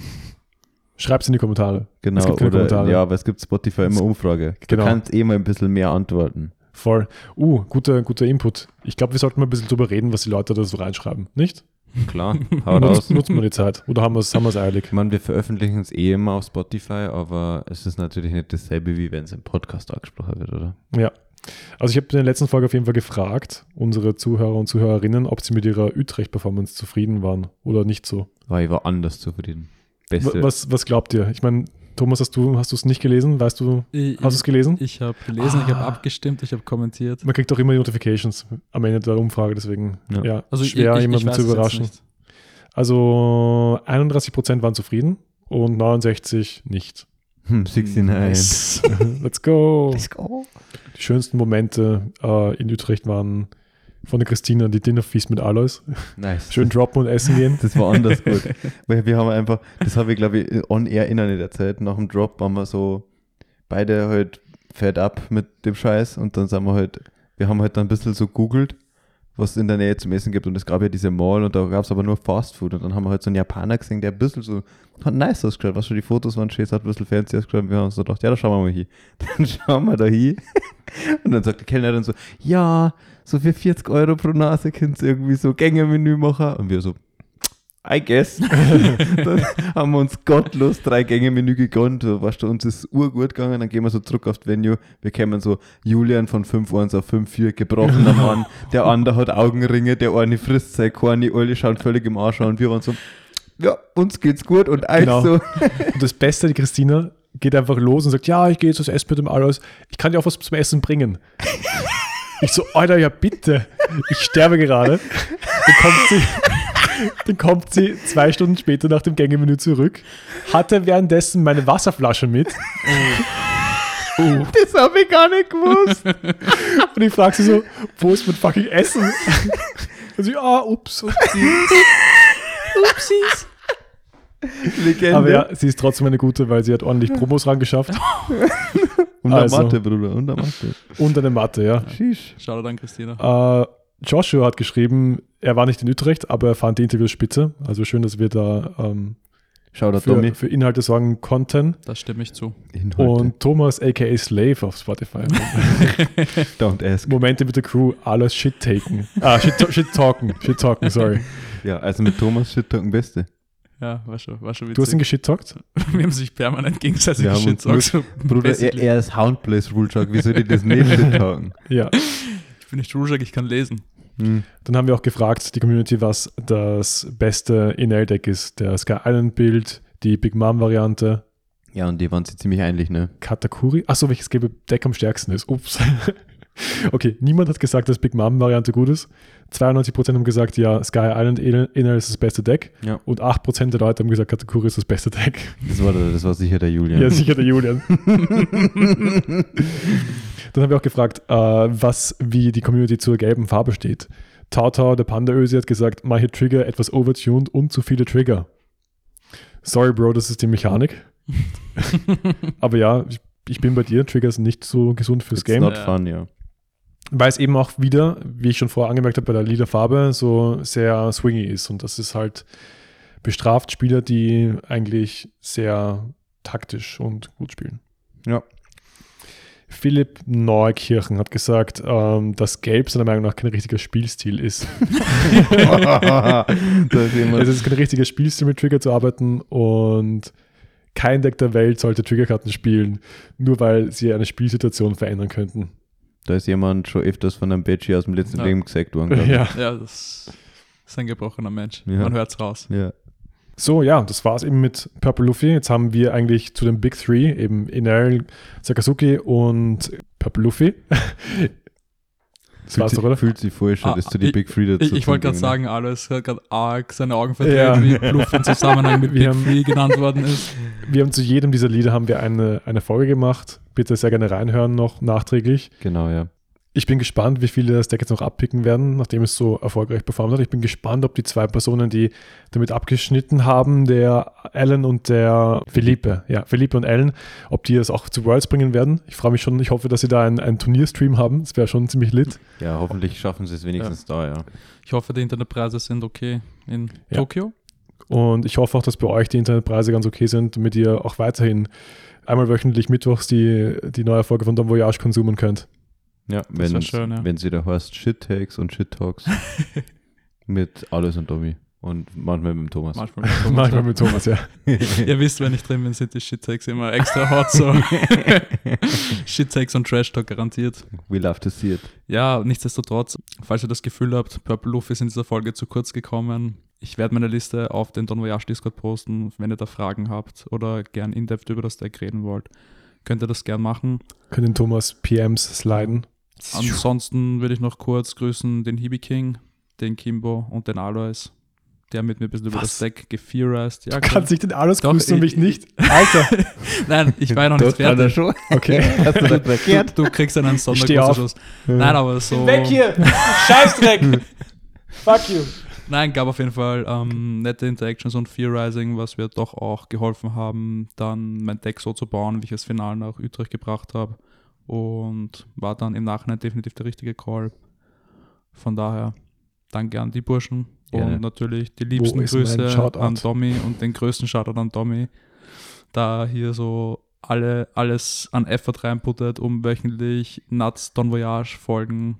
Schreibt's in die Kommentare. genau, Es gibt keine oder, Kommentare. ja, aber es gibt Spotify immer Umfrage. Genau. Du kannst eh mal ein bisschen mehr antworten. Voll. Uh, guter, guter Input. Ich glaube, wir sollten mal ein bisschen drüber reden, was die Leute da so reinschreiben. Nicht? Klar, hau raus. nutzen wir die Zeit. Oder haben wir es haben wir's eilig? Ich meine, wir veröffentlichen es eh immer auf Spotify, aber es ist natürlich nicht dasselbe, wie wenn es im Podcast angesprochen wird, oder? Ja. Also ich habe in der letzten Folge auf jeden Fall gefragt, unsere Zuhörer und Zuhörerinnen, ob sie mit ihrer Utrecht-Performance zufrieden waren oder nicht so. Weil ich war anders zufrieden. Beste. was, was glaubt ihr? Ich meine, Thomas, hast du hast du es nicht gelesen? Weißt du, Ich, hast du es gelesen? ich habe gelesen, ich habe Ah. abgestimmt, ich habe kommentiert. Man kriegt auch immer die Notifications am Ende der Umfrage, deswegen Ja. ja, Also schwer, ich, ich, jemanden weiß zu es jetzt überraschen. nicht. Also 31% waren zufrieden und 69 nicht. Hm, 69. Nice. Let's go. go. Die schönsten Momente äh, in Utrecht waren von der Christina die Dinnerfeast mit Alois. Nice. Schön droppen und essen gehen. Das war anders gut. Weil wir haben einfach, das habe ich glaube ich on air in der Zeit, nach dem Drop waren wir so beide halt fed up mit dem Scheiß und dann sind wir halt, wir haben halt dann ein bisschen so googelt, was es in der Nähe zum Essen gibt und es gab ja diese Mall und da gab es aber nur Fast Food und dann haben wir halt so einen Japaner gesehen, der ein bisschen so, hat nice ausgeschaut, was schon die Fotos waren schön, hat ein bisschen fancy ausgeschaut und wir haben uns so gedacht, ja, da schauen wir mal hin. Dann schauen wir da hin und dann sagt die Kellnerin so, ja, so für 40 Euro pro Nase könnt ihr irgendwie so Gänge-Menü machen und wir so, I guess. dann haben wir uns gottlos drei Gänge-Menü gegönnt. So, weißt du, uns ist urgut gegangen. Dann gehen wir so zurück auf das Venue. Wir kämen so Julian von 5-1 auf 5-4, gebrochener Mann. Der andere hat Augenringe, der eine frisst sein Korni, alle schauen völlig im Arsch an. Und wir waren so, ja, uns geht's gut. Und Genau. so, Und das Beste, die Christina geht einfach los und sagt, ja, ich gehe jetzt was essen mit dem Alois. Ich kann dir auch was zum Essen bringen. Ich so, Alter, ja bitte. Ich sterbe gerade. Dann kommt sie, dann kommt sie zwei Stunden später nach dem Gängemenü zurück, hatte währenddessen meine Wasserflasche mit. das habe ich gar nicht gewusst. Und ich frage sie so, wo ist mein fucking Essen? Und sie, ah, ups. Legende. Aber ja, sie ist trotzdem eine gute, weil sie hat ordentlich Promos rangeschafft. und also. der Mathe, Bruder, und der Mathe. Und eine Matte, ja. Sheesh. Schau dann, Christina. Äh, Joshua hat geschrieben, er war nicht in Utrecht, aber er fand die Interviews spitze. Also schön, dass wir da ähm, da, Tommy. für, für Inhalte sorgen konnten. Da stimme ich zu. Inhalte. Und Thomas, aka Slave auf Spotify. Don't ask. Momente mit der Crew, alles Shit taken. Ah, Shit, shit talken. Shit talken, sorry. Ja, also mit Thomas Shit Talken Beste. Ja, war schon, war schon Du hast ihn witzig. geschit talkt? Wir haben sich permanent gegenseitig uns So, Bruder, er, er ist Houndplace Rule Shark. Wie soll ich das nicht? Ja. Ich bin nicht Rujak, ich kann lesen. Hm. Dann haben wir auch gefragt, die Community, was das beste INL-Deck ist. Der Sky Island-Bild, die Big Mom-Variante, Ja, und die waren sie ziemlich ähnlich, ne? Katakuri. Achso, welches gelbe Deck am stärksten ist. Ups. Okay, niemand hat gesagt, dass Big Mom-Variante gut ist. 92% haben gesagt, ja, Sky Island Inner ist das beste Deck. Ja. Und 8% der Leute haben gesagt, Katakuri ist das beste Deck. Das war, das war sicher der Julian. Ja, sicher der Julian. Dann haben wir auch gefragt, äh, was, wie die Community zur gelben Farbe steht. Tautau, der Panda-Ösi, hat gesagt, manche Trigger etwas overtuned und zu viele Trigger. Sorry, Bro, das ist die Mechanik. Aber ja, ich, ich bin bei dir. Trigger sind nicht so gesund fürs It's Game. not fun, ja. Weil es eben auch wieder, wie ich schon vorher angemerkt habe, bei der Liederfarbe so sehr swingy ist. Und das ist halt bestraft Spieler, die eigentlich sehr taktisch und gut spielen. Ja. Philipp Neukirchen hat gesagt, ähm, dass Gelb seiner Meinung nach kein richtiger Spielstil ist. es ist kein richtiger Spielstil, mit Trigger zu arbeiten und kein Deck der Welt sollte Triggerkarten spielen, nur weil sie eine Spielsituation verändern könnten. Da ist jemand schon öfters von einem Badgie aus dem letzten Ja. Leben gesagt worden. Ja. Ja, das ist ein gebrochener Mensch. Ja. Man hört's raus. ja. So, ja, das war's eben mit Purple Luffy. Jetzt haben wir eigentlich zu den Big Three, eben Inel, Sakazuki und Purple Luffy. Das war's sich, doch, oder? Fühlt sich voll schon, Ah, dass du die ich- Big Three dazu Ich, ich wollte gerade sagen, alles hat gerade arg seine Augen Ja. verdreht, wie Bluff im Zusammenhang mit Wir Big haben- Free genannt worden ist. Wir haben zu jedem dieser Lieder haben wir eine, eine Folge gemacht. Bitte sehr gerne reinhören noch nachträglich. Genau, ja. Ich bin gespannt, wie viele das Deck jetzt noch abpicken werden, nachdem es so erfolgreich performt hat. Ich bin gespannt, ob die zwei Personen, die damit abgeschnitten haben, der Alan und der Felipe, ja, Felipe und Alan, ob die das auch zu Worlds bringen werden. Ich freue mich schon, ich hoffe, dass sie da einen, einen Turnierstream haben. Das wäre schon ziemlich lit. Ja, hoffentlich schaffen sie es wenigstens da, ja. Ich hoffe, die Internetpreise sind okay in Ja. Tokio. Und ich hoffe auch, dass bei euch die Internetpreise ganz okay sind, damit ihr auch weiterhin einmal wöchentlich mittwochs die, die neue Folge von Don Voyage konsumieren könnt. Ja, wenn, schön, ja. wenn sie da heißt Shit Takes und Shit Talks mit Alles und Tommy und manchmal mit dem Thomas. Manchmal mit Thomas. Manchmal mit Thomas, ja. Ihr wisst, wenn ich drin bin, sind die Shit-Takes immer extra hot so. Shit-Takes und Trash-Talk garantiert. We love to see it. Ja, nichtsdestotrotz, falls ihr das Gefühl habt, Purple Luffy ist in dieser Folge zu kurz gekommen, Ich werde meine Liste auf den Don Voyage Discord posten. Wenn ihr da Fragen habt oder gern in-depth über das Deck reden wollt, könnt ihr das gern machen. Können den Thomas PMs sliden. Ansonsten würde ich noch kurz grüßen den Hibi King, den Kimbo und den Alois, der mit mir ein bisschen über Was? das Deck geführt Ja, Du klar. kannst nicht den alles Doch, grüßen und mich ich- nicht. Alter. Nein, ich war ja noch nicht er fertig. schon. Okay. Hast du das verkehrt? Du, du kriegst einen. Sondergrüßschuss. Nein, aber so. hier! Scheißdreck! Fuck you! Nein, gab auf jeden Fall ähm, nette Interactions und Theorizing, was wir doch auch geholfen haben, dann mein Deck so zu bauen, wie ich es final nach Utrecht gebracht habe. Und war dann im Nachhinein definitiv der richtige Call. Von daher, danke an die Burschen. Gerne. Und natürlich die liebsten Grüße an Domi und den größten Shoutout an Domi, da hier so alle, alles an Effort reinputtet, um wöchentlich Nuts Don Voyage Folgen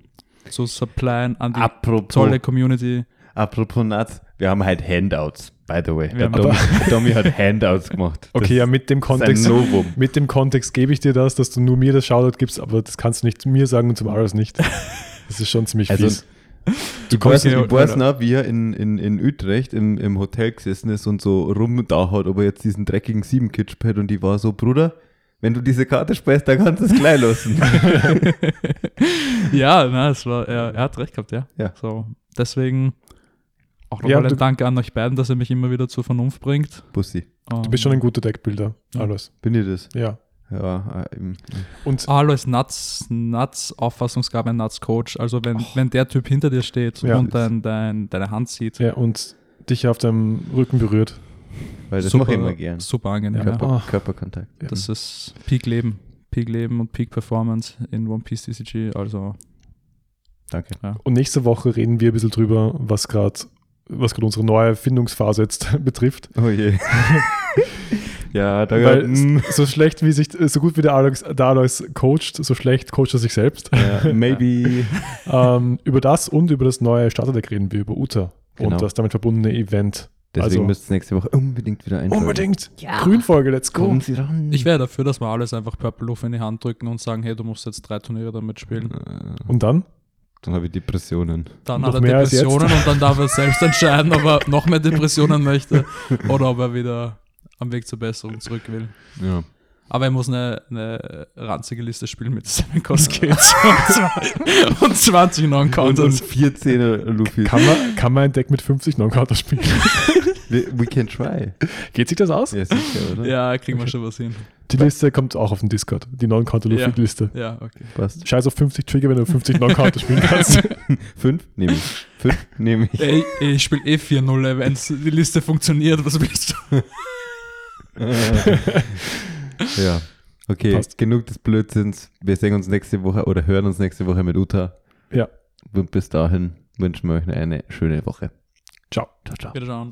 zu supplyen an die Apropos, tolle Community. apropos Nuts, wir haben halt Handouts, by the way. Wir Der Domi, Domi hat Handouts gemacht. Okay, ja, mit dem Kontext. Novum. Mit dem Kontext gebe ich dir das, dass du nur mir das Shoutout gibst, aber das kannst du nicht mir sagen und zum Aros nicht. Das ist schon ziemlich Also, fies. Ich weiß Alter. noch, wie er in, in, in Utrecht im, im Hotel gesessen ist und so rumda hat, ob er jetzt diesen dreckigen 7 Kit spielt und ich war so, Bruder, wenn du diese Karte spielst, dann kannst du es gleich lassen. ja, na, es war, er, er hat recht gehabt, ja. Ja. So, deswegen auch Ja, nochmal du- ein Danke an euch beiden, dass ihr mich immer wieder zur Vernunft bringt. Bussi, Du bist schon ein guter Deckbilder, Ja. Aros. bin ich das? Ja. Ja, äh, im- Und Alois Nuts, Nuts Auffassungsgabe, Nuts Coach. Also wenn, wenn der Typ hinter dir steht Ja. und dein, dein, deine Hand sieht, Ja, und dich auf deinem Rücken berührt. weil das super, mache ich immer gern. super angenehm. Körper, Ja. Ah. Körperkontakt. Das ist Peak Leben. Peak Leben und Peak Performance in One Piece TCG. Also Danke. Und nächste Woche reden wir ein bisschen drüber, was gerade was gerade unsere neue Findungsphase jetzt betrifft. Oh je. ja, da Weil mm, so schlecht wie sich, so gut wie der Alex, der Alois coacht, so schlecht coacht er sich selbst. ja, maybe. ähm, über das und über das neue Starterdeck reden wir, über Uta Genau. und das damit verbundene Event. Deswegen Also- müsst ihr nächste Woche unbedingt wieder einschalten. Unbedingt! Grünfolge, let's go! Kommen Sie ran. ich wäre dafür, dass wir alles einfach Purple Luft in die Hand drücken und sagen, hey, du musst jetzt drei Turniere damit spielen. Und dann? Dann habe ich Depressionen. Dann Noch hat er mehr als Depressionen und dann darf er selbst entscheiden, ob er noch mehr Depressionen möchte oder ob er wieder am Weg zur Besserung zurück will. Ja. Aber er muss eine, eine ranzige Liste spielen mit 7 Cost und 20 Und, und Non-Counters. 14er Luffy. Kann man, kann man ein Deck mit 50 Non-Counter spielen? We, we can try. Geht sich das aus? Ja, sicher, oder? Ja, kriegen wir schon was hin. Die Liste kommt auch auf den Discord, die Non-Counter-Liste. Ja, okay. Passt. Scheiß auf 50 Trigger, wenn du 50 Non-Counter spielen kannst. Fünf? Nehme ich. Fünf? Nehme ich. Ey, ich spiele eh 4-0, wenn die Liste funktioniert. Was willst du? ja. Okay, Passt. genug des Blödsinns. Wir sehen uns nächste Woche oder hören uns nächste Woche mit Uta. Ja. Und bis dahin wünschen wir euch eine schöne Woche. Ciao. Ciao, ciao. Wieder schauen.